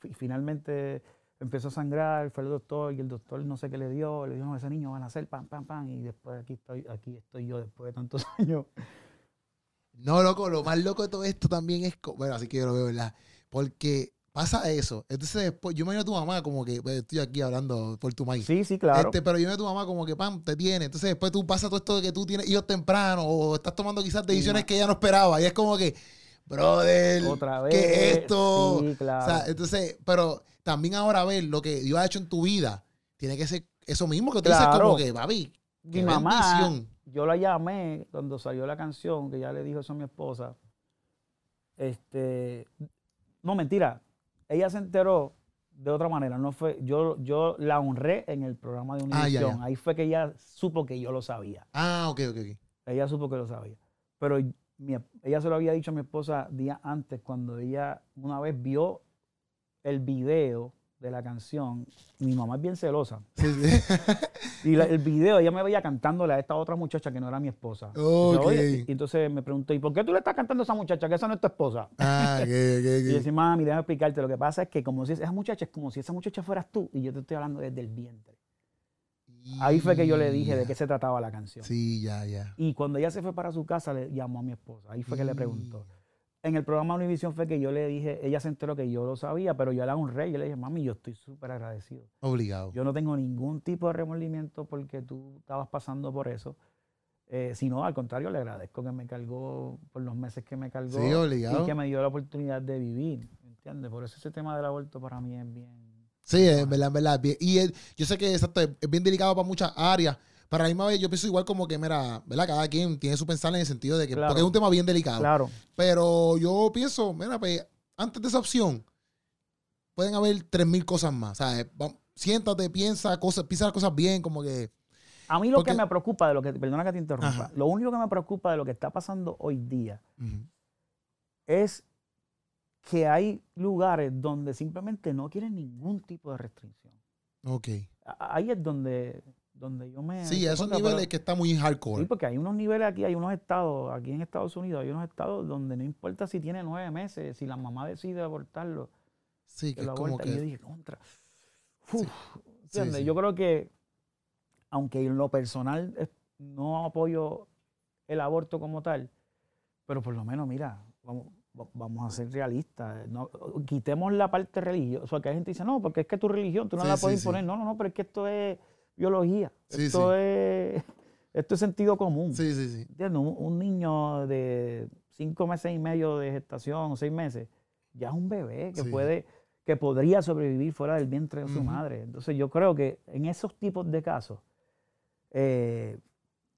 fi- finalmente empezó a sangrar, fue al doctor y el doctor no sé qué le dio, le dijo, no, ese niño va a nacer, pam, pam, pam, y después aquí estoy, aquí estoy yo después de tantos (laughs) años. No, loco, lo más loco de todo esto también es. Bueno, así que yo lo veo, ¿verdad? Porque pasa eso. Entonces, después, yo me imagino a tu mamá como que. pues, estoy aquí hablando por tu maíz. Sí, sí, claro. Este, pero yo me a tu mamá como que, pam, te tiene. Entonces, después tú pasas todo esto de que tú tienes hijos temprano o estás tomando quizás decisiones que ella no esperaba. Y es como que, brother, Otra vez. ¿qué es esto? Sí, claro. O sea, entonces, pero también ahora ver lo que Dios ha hecho en tu vida, tiene que ser eso mismo que tú dices como que, papi, mi mamá, bendición. yo la llamé cuando salió la canción, que ya le dijo eso a mi esposa. Este, no, mentira. Ella se enteró de otra manera. No fue, yo, yo la honré en el programa de Ah, ya. Ahí fue que ella supo que yo lo sabía. Ah, ok, ok, ok. Ella supo que lo sabía. Pero ella se lo había dicho a mi esposa días antes, cuando ella una vez vio el video de la canción. Mi mamá es bien celosa. y el video, ella me veía cantándole a esta otra muchacha que no era mi esposa. Y, entonces me preguntó, ¿y por qué tú le estás cantando a esa muchacha que esa no es tu esposa? Ah, (laughs) y yo decía, mami, déjame explicarte. Lo que pasa es que como si esa muchacha es como si esa muchacha fueras tú y yo te estoy hablando desde el vientre. Ahí fue que yo le dije de qué se trataba la canción. Sí, ya, ya. Y cuando ella se fue para su casa, le llamó a mi esposa. Ahí fue que le preguntó en el programa Univision fue que yo le dije, ella se enteró que yo lo sabía, pero yo era un rey. Yo le dije, mami, yo estoy súper agradecido. Obligado. Yo no tengo ningún tipo de remordimiento porque tú estabas pasando por eso. Eh, sino al contrario, le agradezco que me cargó por los meses que me cargó. Sí, obligado. Y que me dio la oportunidad de vivir. ¿Entiendes? Por eso ese tema del aborto para mí es bien. Sí, es verdad, es verdad. Y yo sé que exacto, es bien delicado para muchas áreas pero a la misma vez yo pienso igual como que, mira, ¿verdad? Cada quien tiene su pensar en el sentido de que, porque es un tema bien delicado. Claro. Pero yo pienso, mira, pues, antes de esa opción, pueden haber tres mil cosas más. O sea, siéntate, piensa, cosas, piensa las cosas bien, como que... A mí lo que me preocupa de lo que, perdona que te interrumpa, lo único que me preocupa de lo que está pasando hoy día es que hay lugares donde simplemente no quieren ningún tipo de restricción. Ok. Ahí es donde donde yo me... Sí, esos niveles que está muy hardcore. Sí, porque hay unos niveles aquí, hay unos estados, aquí en Estados Unidos, hay unos estados donde no importa si tiene nueve meses, si la mamá decide abortarlo. Sí, que, es como que... Y yo dije, contra. Yo creo que, aunque en lo personal no apoyo el aborto como tal, pero por lo menos, mira, vamos, vamos a ser realistas. No, quitemos la parte religiosa. O sea, que hay gente que dice, no, porque es que tu religión, tú no la puedes imponer. No, no, no, pero es que esto es biología. esto, Es, (laughs) esto es sentido común. Sí, sí, sí. Un, niño de cinco meses y medio de gestación, seis meses, ya es un bebé que puede, que podría sobrevivir fuera del vientre de su madre. Entonces yo creo que en esos tipos de casos, eh,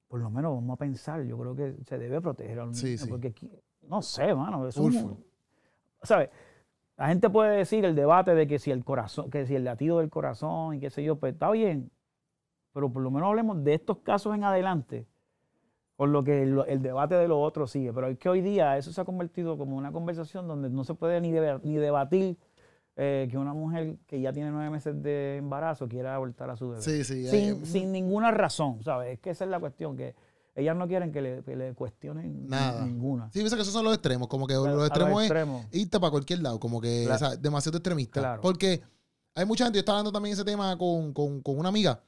por lo menos vamos a pensar, yo creo que se debe proteger al niño. Porque no sé, mano, es un, ¿sabes? La gente puede decir el debate de que si el corazón, que si el latido del corazón y qué sé yo, pues está bien pero por lo menos hablemos de estos casos en adelante, por lo que el, debate de lo otro sigue. Pero es que hoy día eso se ha convertido como una conversación donde no se puede ni, ni debatir eh, que una mujer que ya tiene nueve meses de embarazo quiera abortar a su bebé. Sí, sí. Sin, ninguna razón, ¿sabes? Es que esa es la cuestión, que ellas no quieren que le, cuestionen Nada. ninguna. Sí, piensa que esos son los extremos, como que los, extremos, es irte para cualquier lado, como que demasiado extremista. Porque hay mucha gente, yo estaba hablando también ese tema con, con, con una amiga,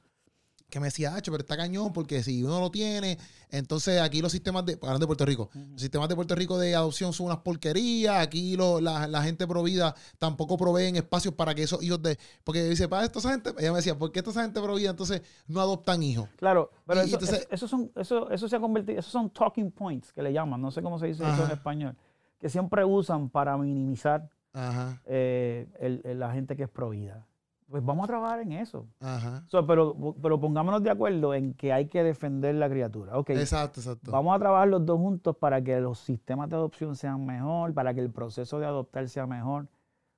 que me decía, pero está cañón, porque si uno lo tiene, entonces aquí los sistemas de, hablando de Puerto Rico, los sistemas de Puerto Rico de adopción son unas porquerías, aquí la, gente provida tampoco proveen espacios para que esos hijos de, porque dice, para esta gente, ella me decía, ¿por qué esta gente provida entonces no adoptan hijos? Claro, pero eso, son, eso, eso se ha convertido, esos son talking points que le llaman, no sé cómo se dice eso en español, que siempre usan para minimizar eh, la gente que es provida pues vamos a trabajar en eso. Ajá. pero, pero pongámonos de acuerdo en que hay que defender la criatura. Okay. Exacto, exacto. Vamos a trabajar los dos juntos para que los sistemas de adopción sean mejor, para que el proceso de adoptar sea mejor.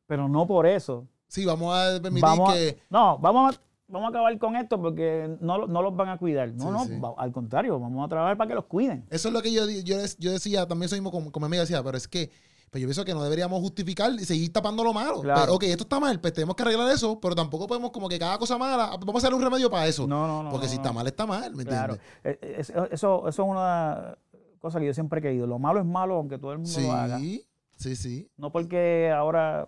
Pero no por eso. Sí, vamos a permitir que. no, vamos a, vamos a acabar con esto porque no, no los van a cuidar. No, no, al contrario, vamos a trabajar para que los cuiden. Eso es lo que yo, yo, yo decía, también eso mismo como, como amiga decía, pero es que pues yo pienso que no deberíamos justificar y seguir tapando lo malo. Pero, ok, esto está mal, pues tenemos que arreglar eso, pero tampoco podemos como que cada cosa mala, vamos a hacer un remedio para eso. No, no, no. Porque si está mal, está mal, ¿me entiendes? Eh, eh, eso, eso es una cosa que yo siempre he querido. Lo malo es malo aunque todo el mundo lo haga. Sí, sí, sí. No porque ahora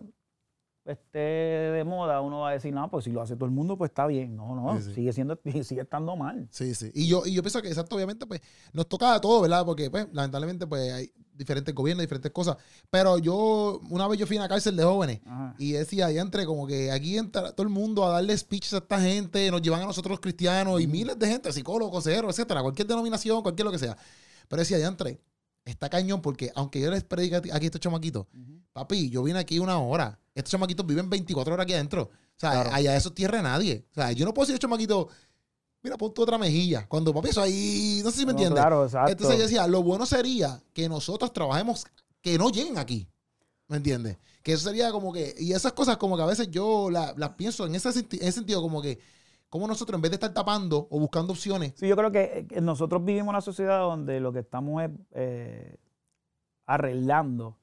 esté de moda, uno va a decir, no, pues si lo hace todo el mundo, pues está bien. No, no, sigue siendo, (laughs) sigue estando mal. Sí, sí. Y yo, y yo pienso que exacto, obviamente, pues, nos toca a todo, ¿verdad? Porque, pues, lamentablemente, pues, hay diferentes gobiernos, diferentes cosas. Pero yo, una vez yo fui a una cárcel de jóvenes y decía, ahí entre como que aquí entra todo el mundo a darle speeches a esta gente, nos llevan a nosotros los cristianos y miles de gente, psicólogos, consejeros, etcétera, cualquier denominación, cualquier lo que sea. Pero decía, ya entre, está cañón porque aunque yo les predique aquí a estos chamaquitos, papi, yo vine aquí una hora. Estos chamaquitos viven 24 horas aquí adentro. O sea, allá eso es tierra de nadie. O sea, yo no puedo decir, chamaquito, mira, pon tu otra mejilla. Cuando papi, eso ahí, no sé si me entiendes. Claro, exacto. Entonces yo decía, lo bueno sería que nosotros trabajemos, que no lleguen aquí. ¿Me entiendes? Que eso sería como que, y esas cosas como que a veces yo las pienso en ese, en ese sentido, como que, como nosotros en vez de estar tapando o buscando opciones. Sí, yo creo que nosotros vivimos una sociedad donde lo que estamos es, eh, arreglando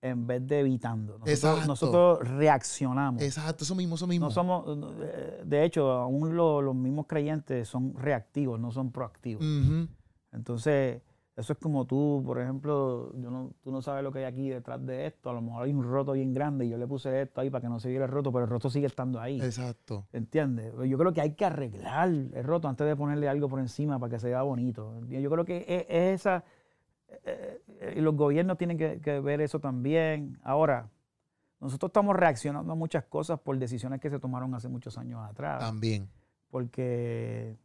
en vez de evitando. Nosotros, nosotros, reaccionamos. Exacto, eso mismo, eso mismo. No somos, eh, de hecho, aún los mismos creyentes son reactivos, no son proactivos. Entonces, eso es como tú, por ejemplo, yo no, tú no sabes lo que hay aquí detrás de esto. A lo mejor hay un roto bien grande y yo le puse esto ahí para que no se viera el roto, pero el roto sigue estando ahí. Exacto. ¿Entiendes? Yo creo que hay que arreglar el roto antes de ponerle algo por encima para que se vea bonito. Yo creo que es, esa. Eh, eh, y los gobiernos tienen que, que ver eso también. Ahora, nosotros estamos reaccionando a muchas cosas por decisiones que se tomaron hace muchos años atrás. También. Porque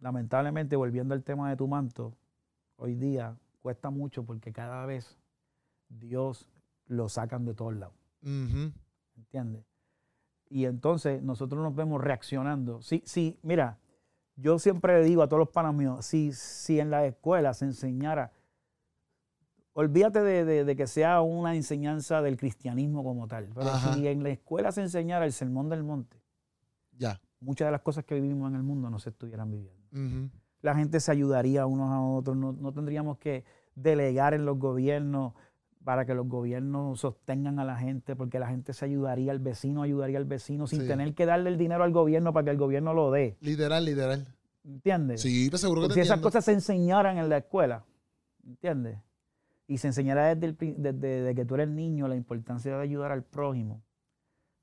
lamentablemente, volviendo al tema de tu manto, hoy día cuesta mucho porque cada vez Dios lo sacan de todos lados. ¿Entiendes? Y entonces nosotros nos vemos reaccionando. Sí, sí, mira, yo siempre le digo a todos los panas míos, si, si en la escuela se enseñara, olvídate de, que sea una enseñanza del cristianismo como tal, pero si en la escuela se enseñara el sermón del monte, ya. muchas de las cosas que vivimos en el mundo no se estuvieran viviendo la gente se ayudaría unos a otros, no, tendríamos que delegar en los gobiernos para que los gobiernos sostengan a la gente, porque la gente se ayudaría, el vecino ayudaría al vecino sin tener que darle el dinero al gobierno para que el gobierno lo dé. Literal, literal. ¿Entiendes? Sí, pero seguro que Si esas cosas se enseñaran en la escuela, ¿entiendes? Y se enseñara desde, desde que tú eres niño la importancia de ayudar al prójimo,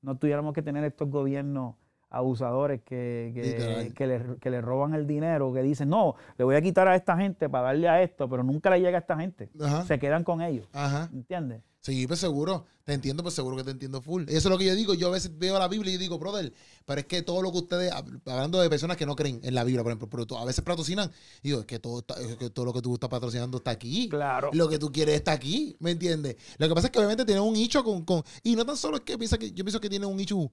no tuviéramos que tener estos gobiernos abusadores que, que, le, roban el dinero, que dicen, no, le voy a quitar a esta gente para darle a esto, pero nunca le llega a esta gente. Se quedan con ellos. Ajá. ¿Entiendes? Sí, pues seguro. Te entiendo, pues seguro que te entiendo full. Eso es lo que yo digo. Yo a veces veo la Biblia y digo, brother, pero es que todo lo que ustedes, hablando de personas que no creen en la Biblia, por ejemplo, pero a veces patrocinan, digo, es que todo, que todo lo que tú estás patrocinando está aquí. Claro. Lo que tú quieres está aquí, ¿me entiendes? Lo que pasa es que obviamente tienen un nicho con, con, y no tan solo es que piensa que, yo pienso que tiene un nicho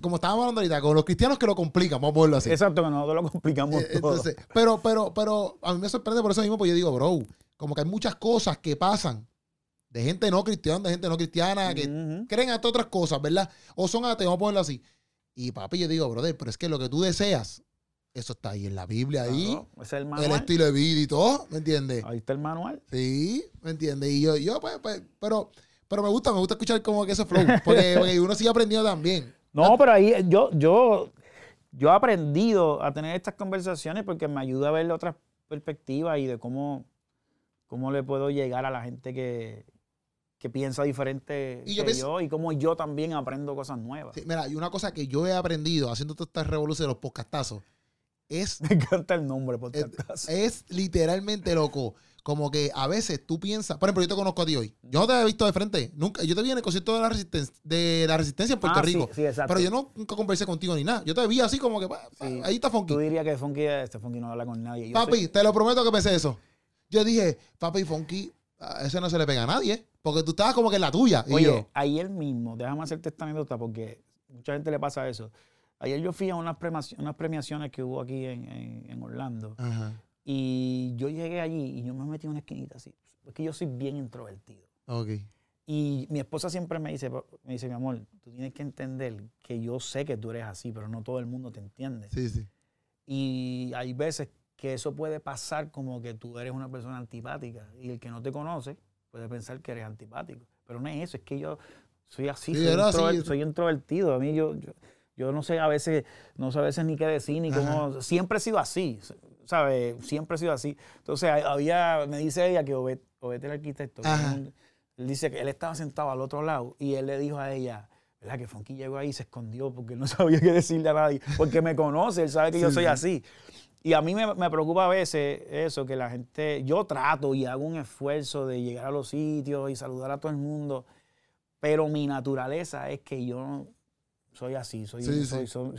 como estábamos hablando ahorita, con los cristianos que lo complican, vamos a ponerlo así. Exacto, que nosotros lo complicamos eh, todo. pero, pero, pero a mí me sorprende por eso mismo, porque yo digo, bro, como que hay muchas cosas que pasan de gente no cristiana, de gente no cristiana, que creen hasta otras cosas, ¿verdad? O son ateos, vamos a ponerlo así. Y papi, yo digo, brother, pero es que lo que tú deseas, eso está ahí en la Biblia, ahí. es el, manual. el estilo de vida y todo, ¿me entiendes? Ahí está el manual. Sí, ¿me entiendes? Y yo, yo pues, pues, pero, pero me gusta, me gusta escuchar como que ese flow, porque, porque uno sigue aprendiendo también. No, pero ahí yo, yo, yo he aprendido a tener estas conversaciones porque me ayuda a ver otras perspectivas y de cómo, cómo le puedo llegar a la gente que, piensa diferente que yo y cómo yo también aprendo cosas nuevas. mira, y una cosa que yo he aprendido haciendo todas estas revoluciones de los podcastazos es... (laughs) Me encanta el nombre, podcastazo. es literalmente loco como que a veces tú piensas, por ejemplo, yo te conozco a ti hoy. Yo no te he visto de frente. Nunca, yo te vi en el concierto de la resistencia, de la resistencia en Puerto ah, Rico. Sí, exacto. Pero yo no, nunca conversé contigo ni nada. Yo te vi así como que ahí está Funky. Tú dirías que Funky, este Funky no habla con nadie. papi, te lo prometo que pensé eso. Yo dije, papi, Funky, a ese no se le pega a nadie. Porque tú estabas como que en la tuya. Oye, ayer mismo, déjame hacerte esta anécdota porque mucha gente le pasa eso. Ayer yo fui a unas, premiaciones que hubo aquí en, en Orlando. Ajá. Y yo llegué allí y yo me metí en una esquinita así. Porque yo soy bien introvertido. Ok. Y mi esposa siempre me dice, me dice, mi amor, tú tienes que entender que yo sé que tú eres así, pero no todo el mundo te entiende. Sí, sí. Y hay veces que eso puede pasar como que tú eres una persona antipática y el que no te conoce puede pensar que eres antipático. Pero no es eso, es que yo soy así, soy, introvertido. A mí yo, yo, no sé a veces, no sé a veces ni qué decir, ni cómo, siempre he sido así. ¿Sabes? Siempre ha sido así. Entonces, había, me dice ella que Obed, el arquitecto, él dice que él estaba sentado al otro lado y él le dijo a ella, ¿verdad? Que Funky llegó ahí y se escondió porque no (laughs) sabía qué decirle a nadie, porque me conoce, él sabe que yo soy así. Y a mí me, me, preocupa a veces eso, que la gente, yo trato y hago un esfuerzo de llegar a los sitios y saludar a todo el mundo, pero mi naturaleza es que yo soy así, soy, soy,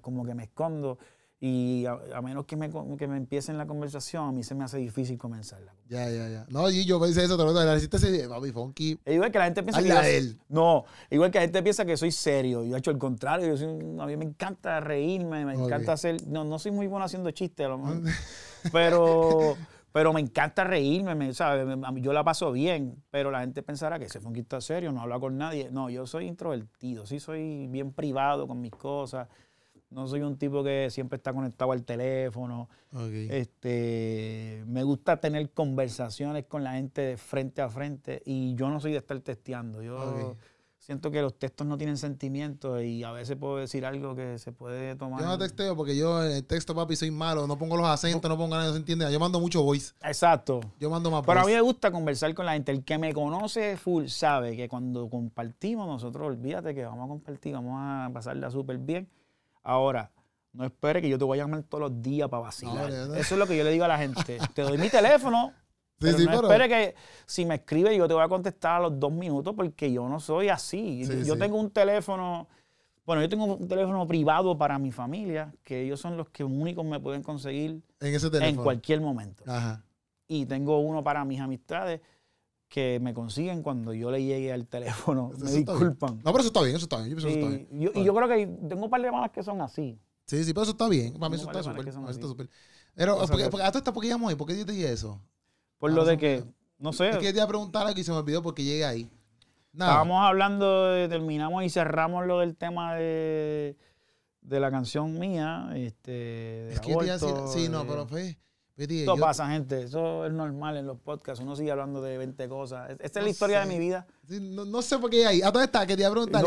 como que me escondo. Y a, menos que me, que me empiecen la conversación, a mí se me hace difícil comenzarla. Ya, ya, ya. No, y yo pensé eso, te lo la resistencia papi, funky. E igual que la gente piensa que. él. No, igual que la gente piensa que soy serio. Yo he hecho el contrario. Yo a mí me encanta reírme, me encanta hacer. No, no soy muy bueno haciendo chistes, a lo mejor. (laughs) pero. Pero me encanta reírme, me, ¿sabes? Yo la paso bien, pero la gente pensará que ese funky está serio, no habla con nadie. No, yo soy introvertido, sí soy bien privado con mis cosas No soy un tipo que siempre está conectado al teléfono. Este, me gusta tener conversaciones con la gente de frente a frente y yo no soy de estar testeando. Yo siento que los textos no tienen sentimiento y a veces puedo decir algo que se puede tomar. Yo no texteo porque yo en el texto, papi, soy malo. No pongo los acentos, no pongo nada, no se entiende. Yo mando mucho voice. Exacto. Yo mando más Pero a mí me gusta conversar con la gente. El que me conoce full sabe que cuando compartimos nosotros, olvídate que vamos a compartir, vamos a pasarla súper bien. Ahora, no espere que yo te voy a llamar todos los días para vacilar. Eso es lo que yo le digo a la gente. te doy mi teléfono Sí, pero no espere que si me escribe yo te voy a contestar a los dos minutos porque yo no soy así. yo tengo un teléfono, bueno, yo tengo un teléfono privado para mi familia, que ellos son los que únicos me pueden conseguir en, ese en cualquier momento. Y tengo uno para mis amistades que me consiguen cuando yo le llegue al teléfono. me disculpan. No, pero eso está bien, eso está bien. Yo y yo creo que tengo un par de llamadas que son así. Sí, sí, pero eso está bien. Para mí eso está súper. Pero, porque, porque, ¿a ¿por qué llamó ahí? ¿Por qué yo te dije eso? Por lo de que, no sé. Es que te iba a preguntar aquí y se me olvidó porque llegué ahí. Estábamos hablando, de, terminamos y cerramos lo del tema de, de la canción mía. Este, es que te iba a decir, sí, no, pero fue eso pasa, gente. Eso es normal en los podcasts. Uno sigue hablando de 20 cosas. Esta es la historia de mi vida. no, sé por qué hay. A todo está, que te iba a preguntar.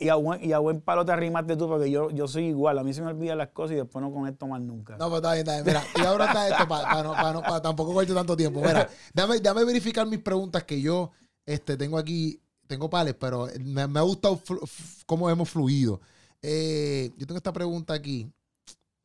y, a buen, palo te arrimaste tú, porque yo, yo soy igual. A mí se me olvidan las cosas y después no conecto más nunca. No, pues está bien, está bien. Mira, y ahora está esto para no, para no, tampoco corto tanto tiempo. Mira, déjame, déjame, verificar mis preguntas que yo este, tengo aquí. Tengo pales, pero me, me ha gustado cómo hemos fluido. Eh, yo tengo esta pregunta aquí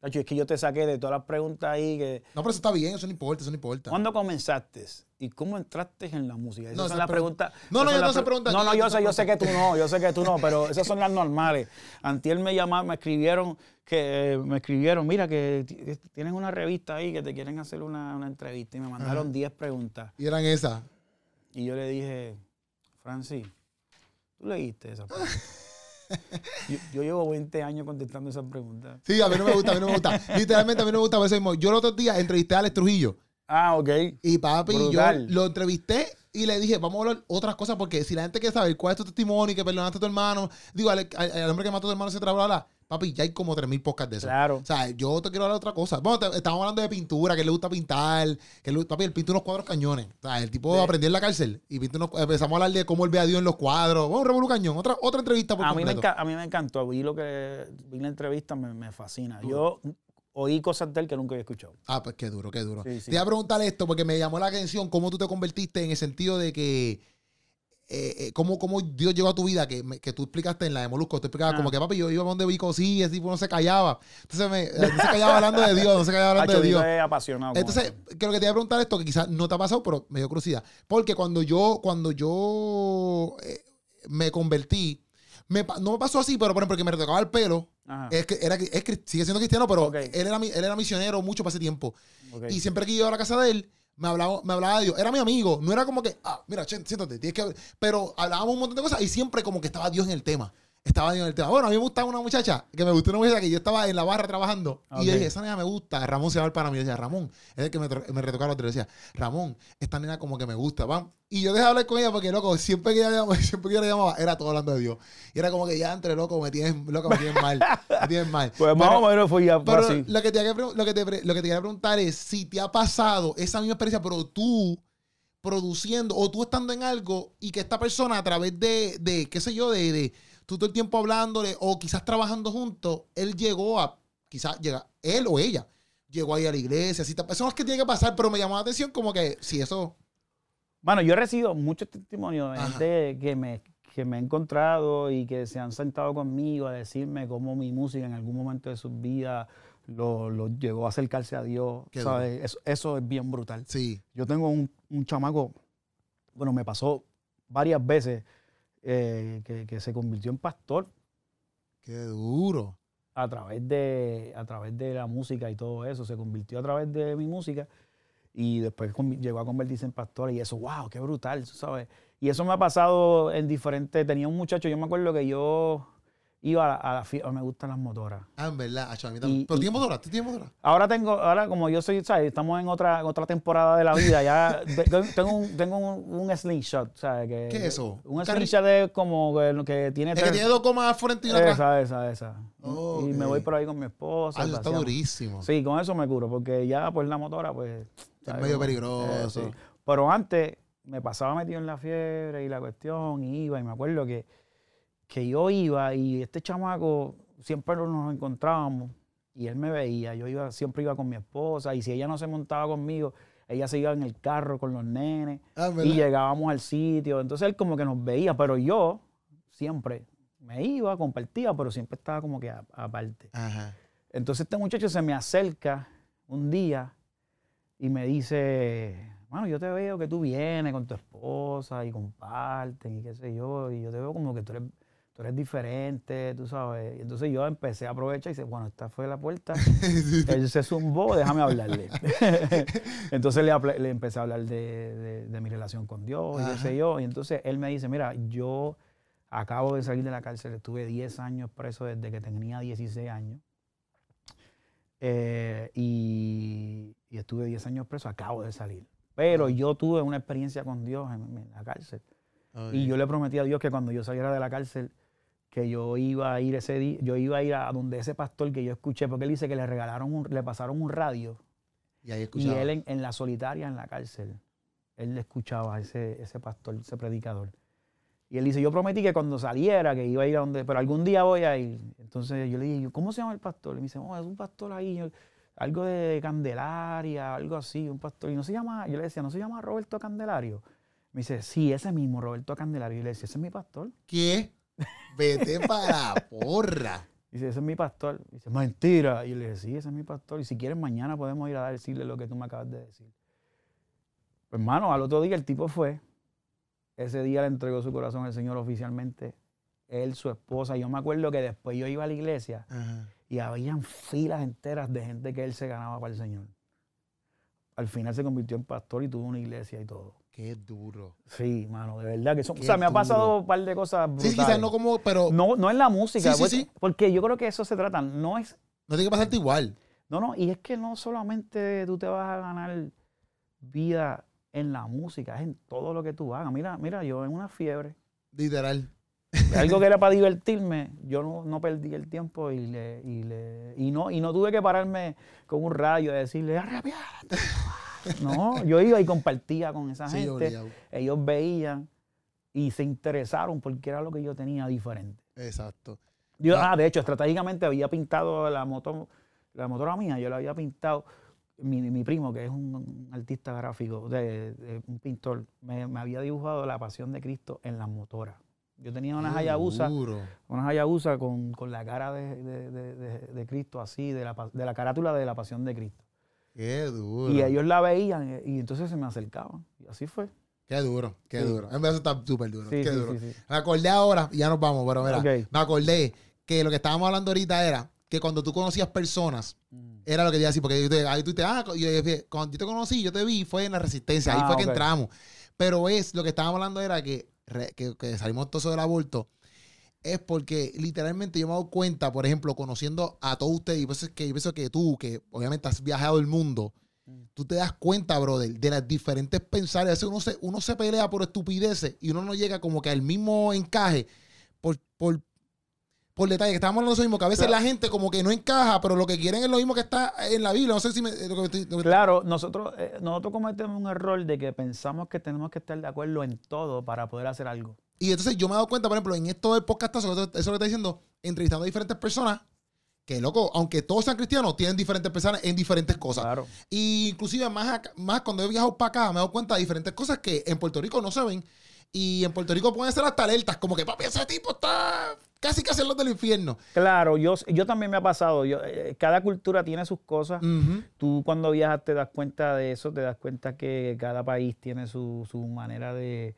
es que yo te saqué de todas las preguntas ahí que... No, pero eso está bien, eso no importa, eso no importa. ¿Cuándo comenzaste? ¿Y cómo entraste en la música? Esas no, son las preguntas... No, no, yo no se pregunta. No, no, yo sé, yo sé que tú no, yo sé que tú no, pero esas son las normales. Antier me llamaron, me escribieron, que me escribieron, mira, que tienen una revista ahí que te quieren hacer una, entrevista y me mandaron 10 preguntas. ¿Y eran esas? Y yo le dije, Francis, ¿tú leíste esa pregunta? (laughs) Yo, llevo 20 años contestando esas preguntas. Sí, a mí no me gusta, a mí no me gusta. (laughs) Literalmente a mí no me gusta. Yo el otro día entrevisté a Alex Trujillo. Ah, ok. Y papi, yo lo entrevisté y le dije, vamos a hablar otras cosas, porque si la gente quiere saber cuál es tu testimonio y que perdonaste a tu hermano, digo, al, hombre que mató a tu hermano se trabó la Papi, ya hay como 3.000 podcasts de eso. Claro. O sea, yo te quiero hablar de otra cosa. Bueno, estamos hablando de pintura, que le gusta pintar, que le, papi, él pinta unos cuadros cañones. O sea, el tipo aprendió en la cárcel y pinta unos, empezamos a hablar de cómo él ve a Dios en los cuadros. Bueno, un revolú cañón. Otra, otra entrevista por a mí, me a mí me encantó. Vi lo que vi la entrevista, me, me fascina. Yo oí cosas de él que nunca había escuchado. Ah, pues qué duro, qué duro. Te iba a preguntar esto porque me llamó la atención cómo tú te convertiste en el sentido de que eh, eh, cómo, cómo, Dios llegó a tu vida, que, que tú explicaste en la de Molusco, tú explicabas como ah. que papi, yo iba a donde vi sí, ese tipo no se callaba. Entonces me, no se callaba hablando de Dios, no se callaba hablando de Dios. apasionado. Entonces, creo que te iba a preguntar esto, que quizás no te ha pasado, pero me dio curiosidad. Porque cuando yo, cuando yo eh, me convertí, me, no me pasó así, pero por ejemplo, que me retocaba el pelo, es que era, es, sigue siendo cristiano, pero él, era, él era misionero mucho para ese tiempo. Y siempre que iba a la casa de él, me hablaba, me hablaba de Dios. Era mi amigo. No era como que, ah, mira, siéntate, tienes que. Pero hablábamos un montón de cosas y siempre como que estaba Dios en el tema estaba en el tema. Bueno, a mí me gustaba una muchacha, que me gustó una muchacha que yo estaba en la barra trabajando. Y yo dije, esa nena me gusta. Ramón se va para mí. Yo decía, Ramón, es el que me, me retocaba los tres. Decía, Ramón, esta nena como que me gusta. Vamos. Y yo dejé de hablar con ella porque, loco, siempre que ella llamaba, (laughs) siempre que ella llamaba, era todo hablando de Dios. Y era como que ya entre loco, me tienes, loco, me tienes mal. Me tienes mal. (laughs) Pues más o menos fue ya pero Lo que, te, lo, que te, lo que te quería preguntar es si te ha pasado esa misma experiencia, pero tú produciendo o tú estando en algo y que esta persona a través de, de qué sé yo, de, de tú todo el tiempo hablándole o quizás trabajando juntos, él llegó a, quizás llega, él o ella, llegó ahí a la iglesia, así, eso no es que tiene que pasar, pero me llamó la atención como que si eso... Bueno, yo he recibido muchos testimonios de gente que me, que me ha encontrado y que se han sentado conmigo a decirme cómo mi música en algún momento de su vida lo, lo llegó a acercarse a Dios. ¿sabes? Eso, es bien brutal. Sí. Yo tengo un, un chamaco, bueno, me pasó varias veces eh, que, se convirtió en pastor. Qué duro. A través, de, a través de la música y todo eso. Se convirtió a través de mi música y después llegó a convertirse en pastor y eso, wow, qué brutal, ¿sabes? Y eso me ha pasado en diferentes, tenía un muchacho, yo me acuerdo que yo iba a la, fiesta, me gustan las motoras. Ah, en verdad, a mí también. ¿Pero tienes motora? ¿Tú tienes motora? Ahora tengo, ahora como yo soy, ¿sabes? Estamos en otra, otra temporada de la vida, ya (laughs) tengo un, tengo un, slingshot, ¿sabes? Que, ¿Qué es eso? Un slingshot es como que, que tiene... Es que tiene dos comas frente y una Esa, esa, esa. y me voy por ahí con mi esposa. Ah, eso está durísimo. Sí, con eso me curo, porque ya pues la motora, pues... Es medio peligroso. Eh, Pero antes me pasaba metido en la fiebre y la cuestión, y iba, y me acuerdo que que yo iba y este chamaco siempre nos encontrábamos y él me veía, yo iba, siempre iba con mi esposa y si ella no se montaba conmigo, ella se iba en el carro con los nenes ah, y llegábamos al sitio, entonces él como que nos veía, pero yo siempre me iba, compartía, pero siempre estaba como que aparte. Entonces este muchacho se me acerca un día y me dice, bueno, yo te veo que tú vienes con tu esposa y comparten y qué sé yo, y yo te veo como que tú eres tú eres diferente, tú sabes. Y entonces yo empecé a aprovechar y dije, bueno, esta fue la puerta. (laughs) Él se zumbó, déjame hablarle. (laughs) (laughs) entonces le, empecé a hablar de, mi relación con Dios y qué sé yo. Y entonces él me dice, mira, yo acabo de salir de la cárcel, estuve 10 años preso desde que tenía 16 años. Eh, y, estuve 10 años preso, acabo de salir. Pero yo tuve una experiencia con Dios en, la cárcel. Y yo le prometí a Dios que cuando yo saliera de la cárcel, que yo iba a ir ese día, yo iba a ir a donde ese pastor que yo escuché, porque él dice que le regalaron, le pasaron un radio. Y, ahí y él en, la solitaria, en la cárcel, él le escuchaba a ese, ese pastor, ese predicador. Y él dice, yo prometí que cuando saliera, que iba a ir a donde, pero algún día voy a ir. Entonces yo le dije, ¿cómo se llama el pastor? Y me dice, oh, es un pastor ahí, algo de Candelaria, algo así, un pastor. Y no se llama, yo le decía, ¿no se llama Roberto Candelario? Me dice, sí, ese mismo, Roberto Candelario. Y le decía, ese es mi pastor. ¿Qué? Vete para porra. Dice, ese es mi pastor. Dice, mentira. Y le dije, sí, ese es mi pastor. Y si quieres, mañana podemos ir a decirle lo que tú me acabas de decir. Pues, hermano, al otro día el tipo fue. Ese día le entregó su corazón al Señor oficialmente. Él, su esposa. Yo me acuerdo que después yo iba a la iglesia y habían filas enteras de gente que él se ganaba para el Señor. Al final se convirtió en pastor y tuvo una iglesia y todo. Qué duro. Sí, mano, de verdad que son. o sea, me ha pasado un par de cosas. Sí, quizás no como, pero. No, no en la música. Sí, sí, porque, yo creo que eso se trata. No es. No tiene que pasarte igual. No, no, y es que no solamente tú te vas a ganar vida en la música, es en todo lo que tú hagas. Mira, mira, yo en una fiebre. Literal. Algo que (laughs) era para divertirme, yo no, no perdí el tiempo y le, y le, y no, y no tuve que pararme con un radio y decirle, arrepiate. (laughs) No, yo iba y compartía con esa gente. Ellos veían y se interesaron porque era lo que yo tenía diferente. Exacto. Yo, ah, de hecho, estratégicamente había pintado la moto, la motora mía, yo la había pintado. Mi, primo, que es un, artista gráfico, de, un pintor, me, había dibujado la pasión de Cristo en las motoras. Yo tenía unas Hayabusa, unas Hayabusa con, con la cara de, Cristo así, la, de la carátula de la pasión de Cristo. Qué duro. Y ellos la veían eh, y entonces se me acercaban. Y así fue. Qué duro, qué duro. En verdad está súper duro. qué duro. me acordé ahora, y ya nos vamos, pero mira, me acordé que lo que estábamos hablando ahorita era que cuando tú conocías personas, mm. era lo que te iba a decir, porque te, ahí tú te, ah, yo, cuando yo te conocí, yo te vi, fue en la resistencia, ahí ah, fue que entramos. Pero es, lo que estábamos hablando era que, que, que salimos todos del aborto, es porque literalmente yo me he dado cuenta, por ejemplo, conociendo a todos ustedes, y pues que pienso que tú, que obviamente has viajado el mundo, mm. tú te das cuenta, brother, de las diferentes pensares. A veces uno se, uno se pelea por estupideces y uno no llega como que al mismo encaje por, por, por detalle. Que estamos hablando de eso mismo, que a veces la gente como que no encaja, pero lo que quieren es lo mismo que está en la Biblia. No sé si me... claro, nosotros, eh, nosotros cometemos un error de que pensamos que tenemos que estar de acuerdo en todo para poder hacer algo. Y entonces yo me he dado cuenta, por ejemplo, en esto del podcast, eso que está diciendo, entrevistando a diferentes personas, que loco, aunque todos sean cristianos, tienen diferentes personas en diferentes cosas. Claro. Y inclusive más, más cuando he viajado para acá, me he dado cuenta de diferentes cosas que en Puerto Rico no se ven. Y en Puerto Rico pueden ser hasta alertas, como que papi, ese tipo está casi casi en los del infierno. Claro, yo, yo también me ha pasado. Yo, eh, cada cultura tiene sus cosas. Tú cuando viajas te das cuenta de eso, te das cuenta que cada país tiene su, su manera de,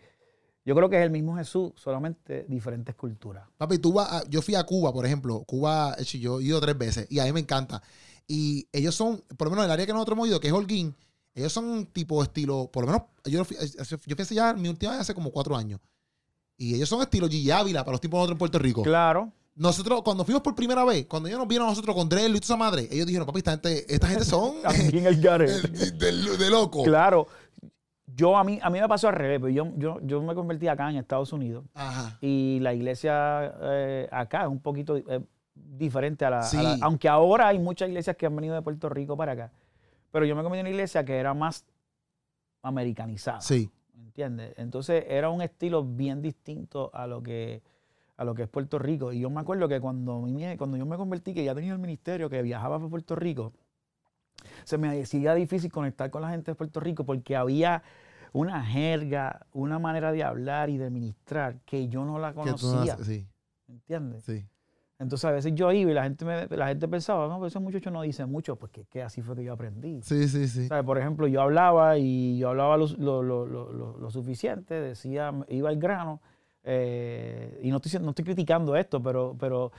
yo creo que es el mismo Jesús, solamente diferentes culturas. Papi, tú vas yo fui a Cuba, por ejemplo. Cuba, yo he ido tres veces y a mí me encanta. Y ellos son, por lo menos el área que nosotros hemos ido, que es Holguín, ellos son tipo estilo, por lo menos, yo fui, yo ya mi última vez hace como cuatro años. Y ellos son estilo Gigi Ávila para los tipos nosotros en Puerto Rico. Claro. nosotros, cuando fuimos por primera vez, cuando ellos nos vieron a nosotros con Drell y toda esa madre, ellos dijeron, papi, esta gente, esta gente son (laughs) También el (laughs) de, de- de loco. Claro. Yo, a mí, a mí me pasó al revés, pero yo, yo, yo me convertí acá en Estados Unidos Ajá. y la iglesia eh, acá es un poquito eh, diferente a la, a Sí. la- Aunque ahora hay muchas iglesias que han venido de Puerto Rico para acá. Pero yo me convertí en una iglesia que era más americanizada. Sí. ¿Entiendes? Entonces era un estilo bien distinto a lo que a lo que es Puerto Rico. Y yo me acuerdo que cuando, cuando yo me convertí, que ya tenía el ministerio, que viajaba por Puerto Rico, se me hacía difícil conectar con la gente de Puerto Rico porque había una jerga, una manera de hablar y de ministrar que yo no la no conocía. haces- sí, ¿Entiendes? sí. Entonces a veces yo iba y la gente, me, la gente pensaba, no, pero ese muchacho no dice mucho, porque es que así fue que yo aprendí. Sí, sí, sí. ¿Sabes? Por ejemplo, yo hablaba y yo hablaba lo- lo- lo- lo suficiente, decía, iba al grano, eh, y no estoy, no estoy criticando esto, pero, pero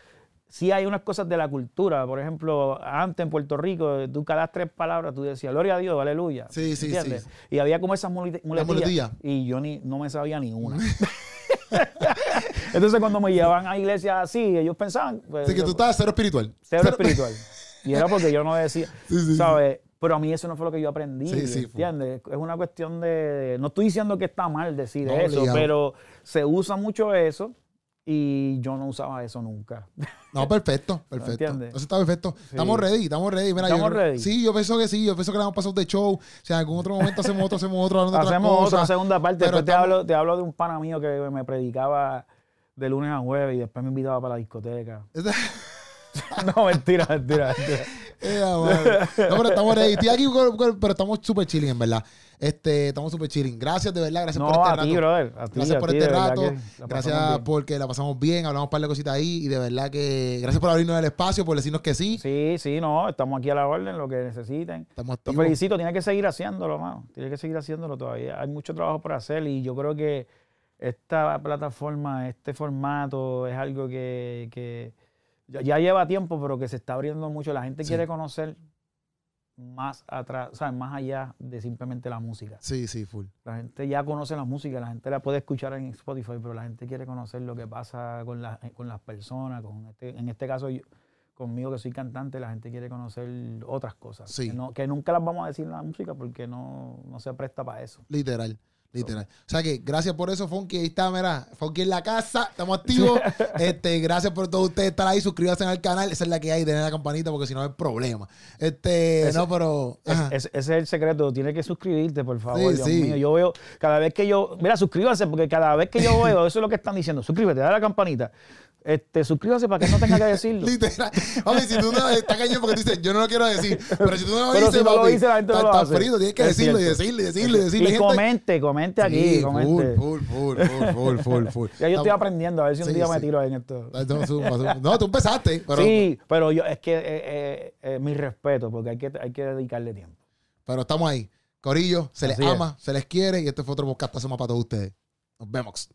sí hay unas cosas de la cultura. Por ejemplo, antes en Puerto Rico, tú cada tres palabras, tú decías, gloria a Dios, aleluya. Sí, sí, ¿entiendes? sí. Y había como esas muleti- muletillas, muletilla. y yo ni, no me sabía ni una. (laughs) (laughs) Entonces cuando me llevaban a iglesias así, ellos pensaban... pues, Así que tú estás cero espiritual. cero espiritual. Y era porque yo no decía, (laughs) Sí, sí, sí. ¿sabes? Pero a mí eso no fue lo que yo aprendí, Sí, sí, ¿entiendes? Es una cuestión de... No estoy diciendo que está mal decir No, eso, pero se usa mucho eso y yo no usaba eso nunca. No, perfecto, (laughs) perfecto. entiendes? Eso está perfecto. Estamos ready, estamos ready. Mira, ¿Estamos yo- ready? Sí, yo pienso que sí, yo pienso que le hemos pasado de show. Si en algún otro momento hacemos otro, hacemos otro, hablando Hacemos otra segunda parte, Pero después te hablo, te hablo de un pana mío que me predicaba de lunes a jueves y después me invitaba para la discoteca. (laughs) (laughs) no, mentira, mentira, mentira. Eh, no, pero estamos ready. Estoy aquí, pero estamos súper chilling, en verdad. Este, estamos súper chilling. Gracias, de verdad. Gracias No, por este a rato. ti, brother. A ti, Gracias a por ti, este rato. Gracias porque la pasamos bien. Hablamos un par de cositas ahí. Y de verdad que. Gracias por abrirnos el espacio, por decirnos que sí. Sí, sí, no, estamos aquí a la orden, lo que necesiten. Estamos Te felicito, tienes que seguir haciéndolo, mano. Tienes que seguir haciéndolo todavía. Hay mucho trabajo por hacer y yo creo que esta plataforma, este formato es algo que, que ya, ya lleva tiempo, pero que se está abriendo mucho. La gente Sí. quiere conocer más atrás, o sea, más allá de simplemente la música. Sí, sí, full. La gente ya conoce la música, la gente la puede escuchar en Spotify, pero la gente quiere conocer lo que pasa con, la- con las personas, con este, en este caso yo- conmigo que soy cantante, la gente quiere conocer otras cosas. Sí. Que, no- que nunca las vamos a decir en la música porque no, no se presta para eso. Literal. Literal. O sea que gracias por eso, Funky. Ahí está, mira. Funky en la casa. Estamos activos. (laughs) este, gracias por todos ustedes estar ahí. Suscríbanse al canal. Esa es la que hay. Denle la campanita porque si no hay problema. Este, Ese- no, pero. Es- ese, ese es el secreto. Tienes que suscribirte, por favor. Sí, Dios sí. mío. Yo veo, cada vez que yo. Mira, suscríbanse, porque cada vez que yo veo, eso es lo que están diciendo. Suscríbete, dale a la campanita. Este, suscríbanse para que no tenga que (laughs) decirlo. Literal. Papi, si tú no (laughs) está cañón porque tú dices, yo no lo quiero decir. Pero si tú no lo dices, si no lo dice, la gente no lo está hace. frito. Tienes que decirlo y decirlo y decirlo y decirlo. comente, comente aquí, comente. Full, full, full, full, full. (laughs) Ya yo estoy aprendiendo, a ver si un día me tiro en esto. No, tú empezaste. Sí, pero yo es que eh, eh, eh, mi respeto, porque hay que, hay que dedicarle tiempo. pero estamos ahí. Corillo, se les ama, se les quiere y este fue otro podcast más para todos ustedes. Nos vemos.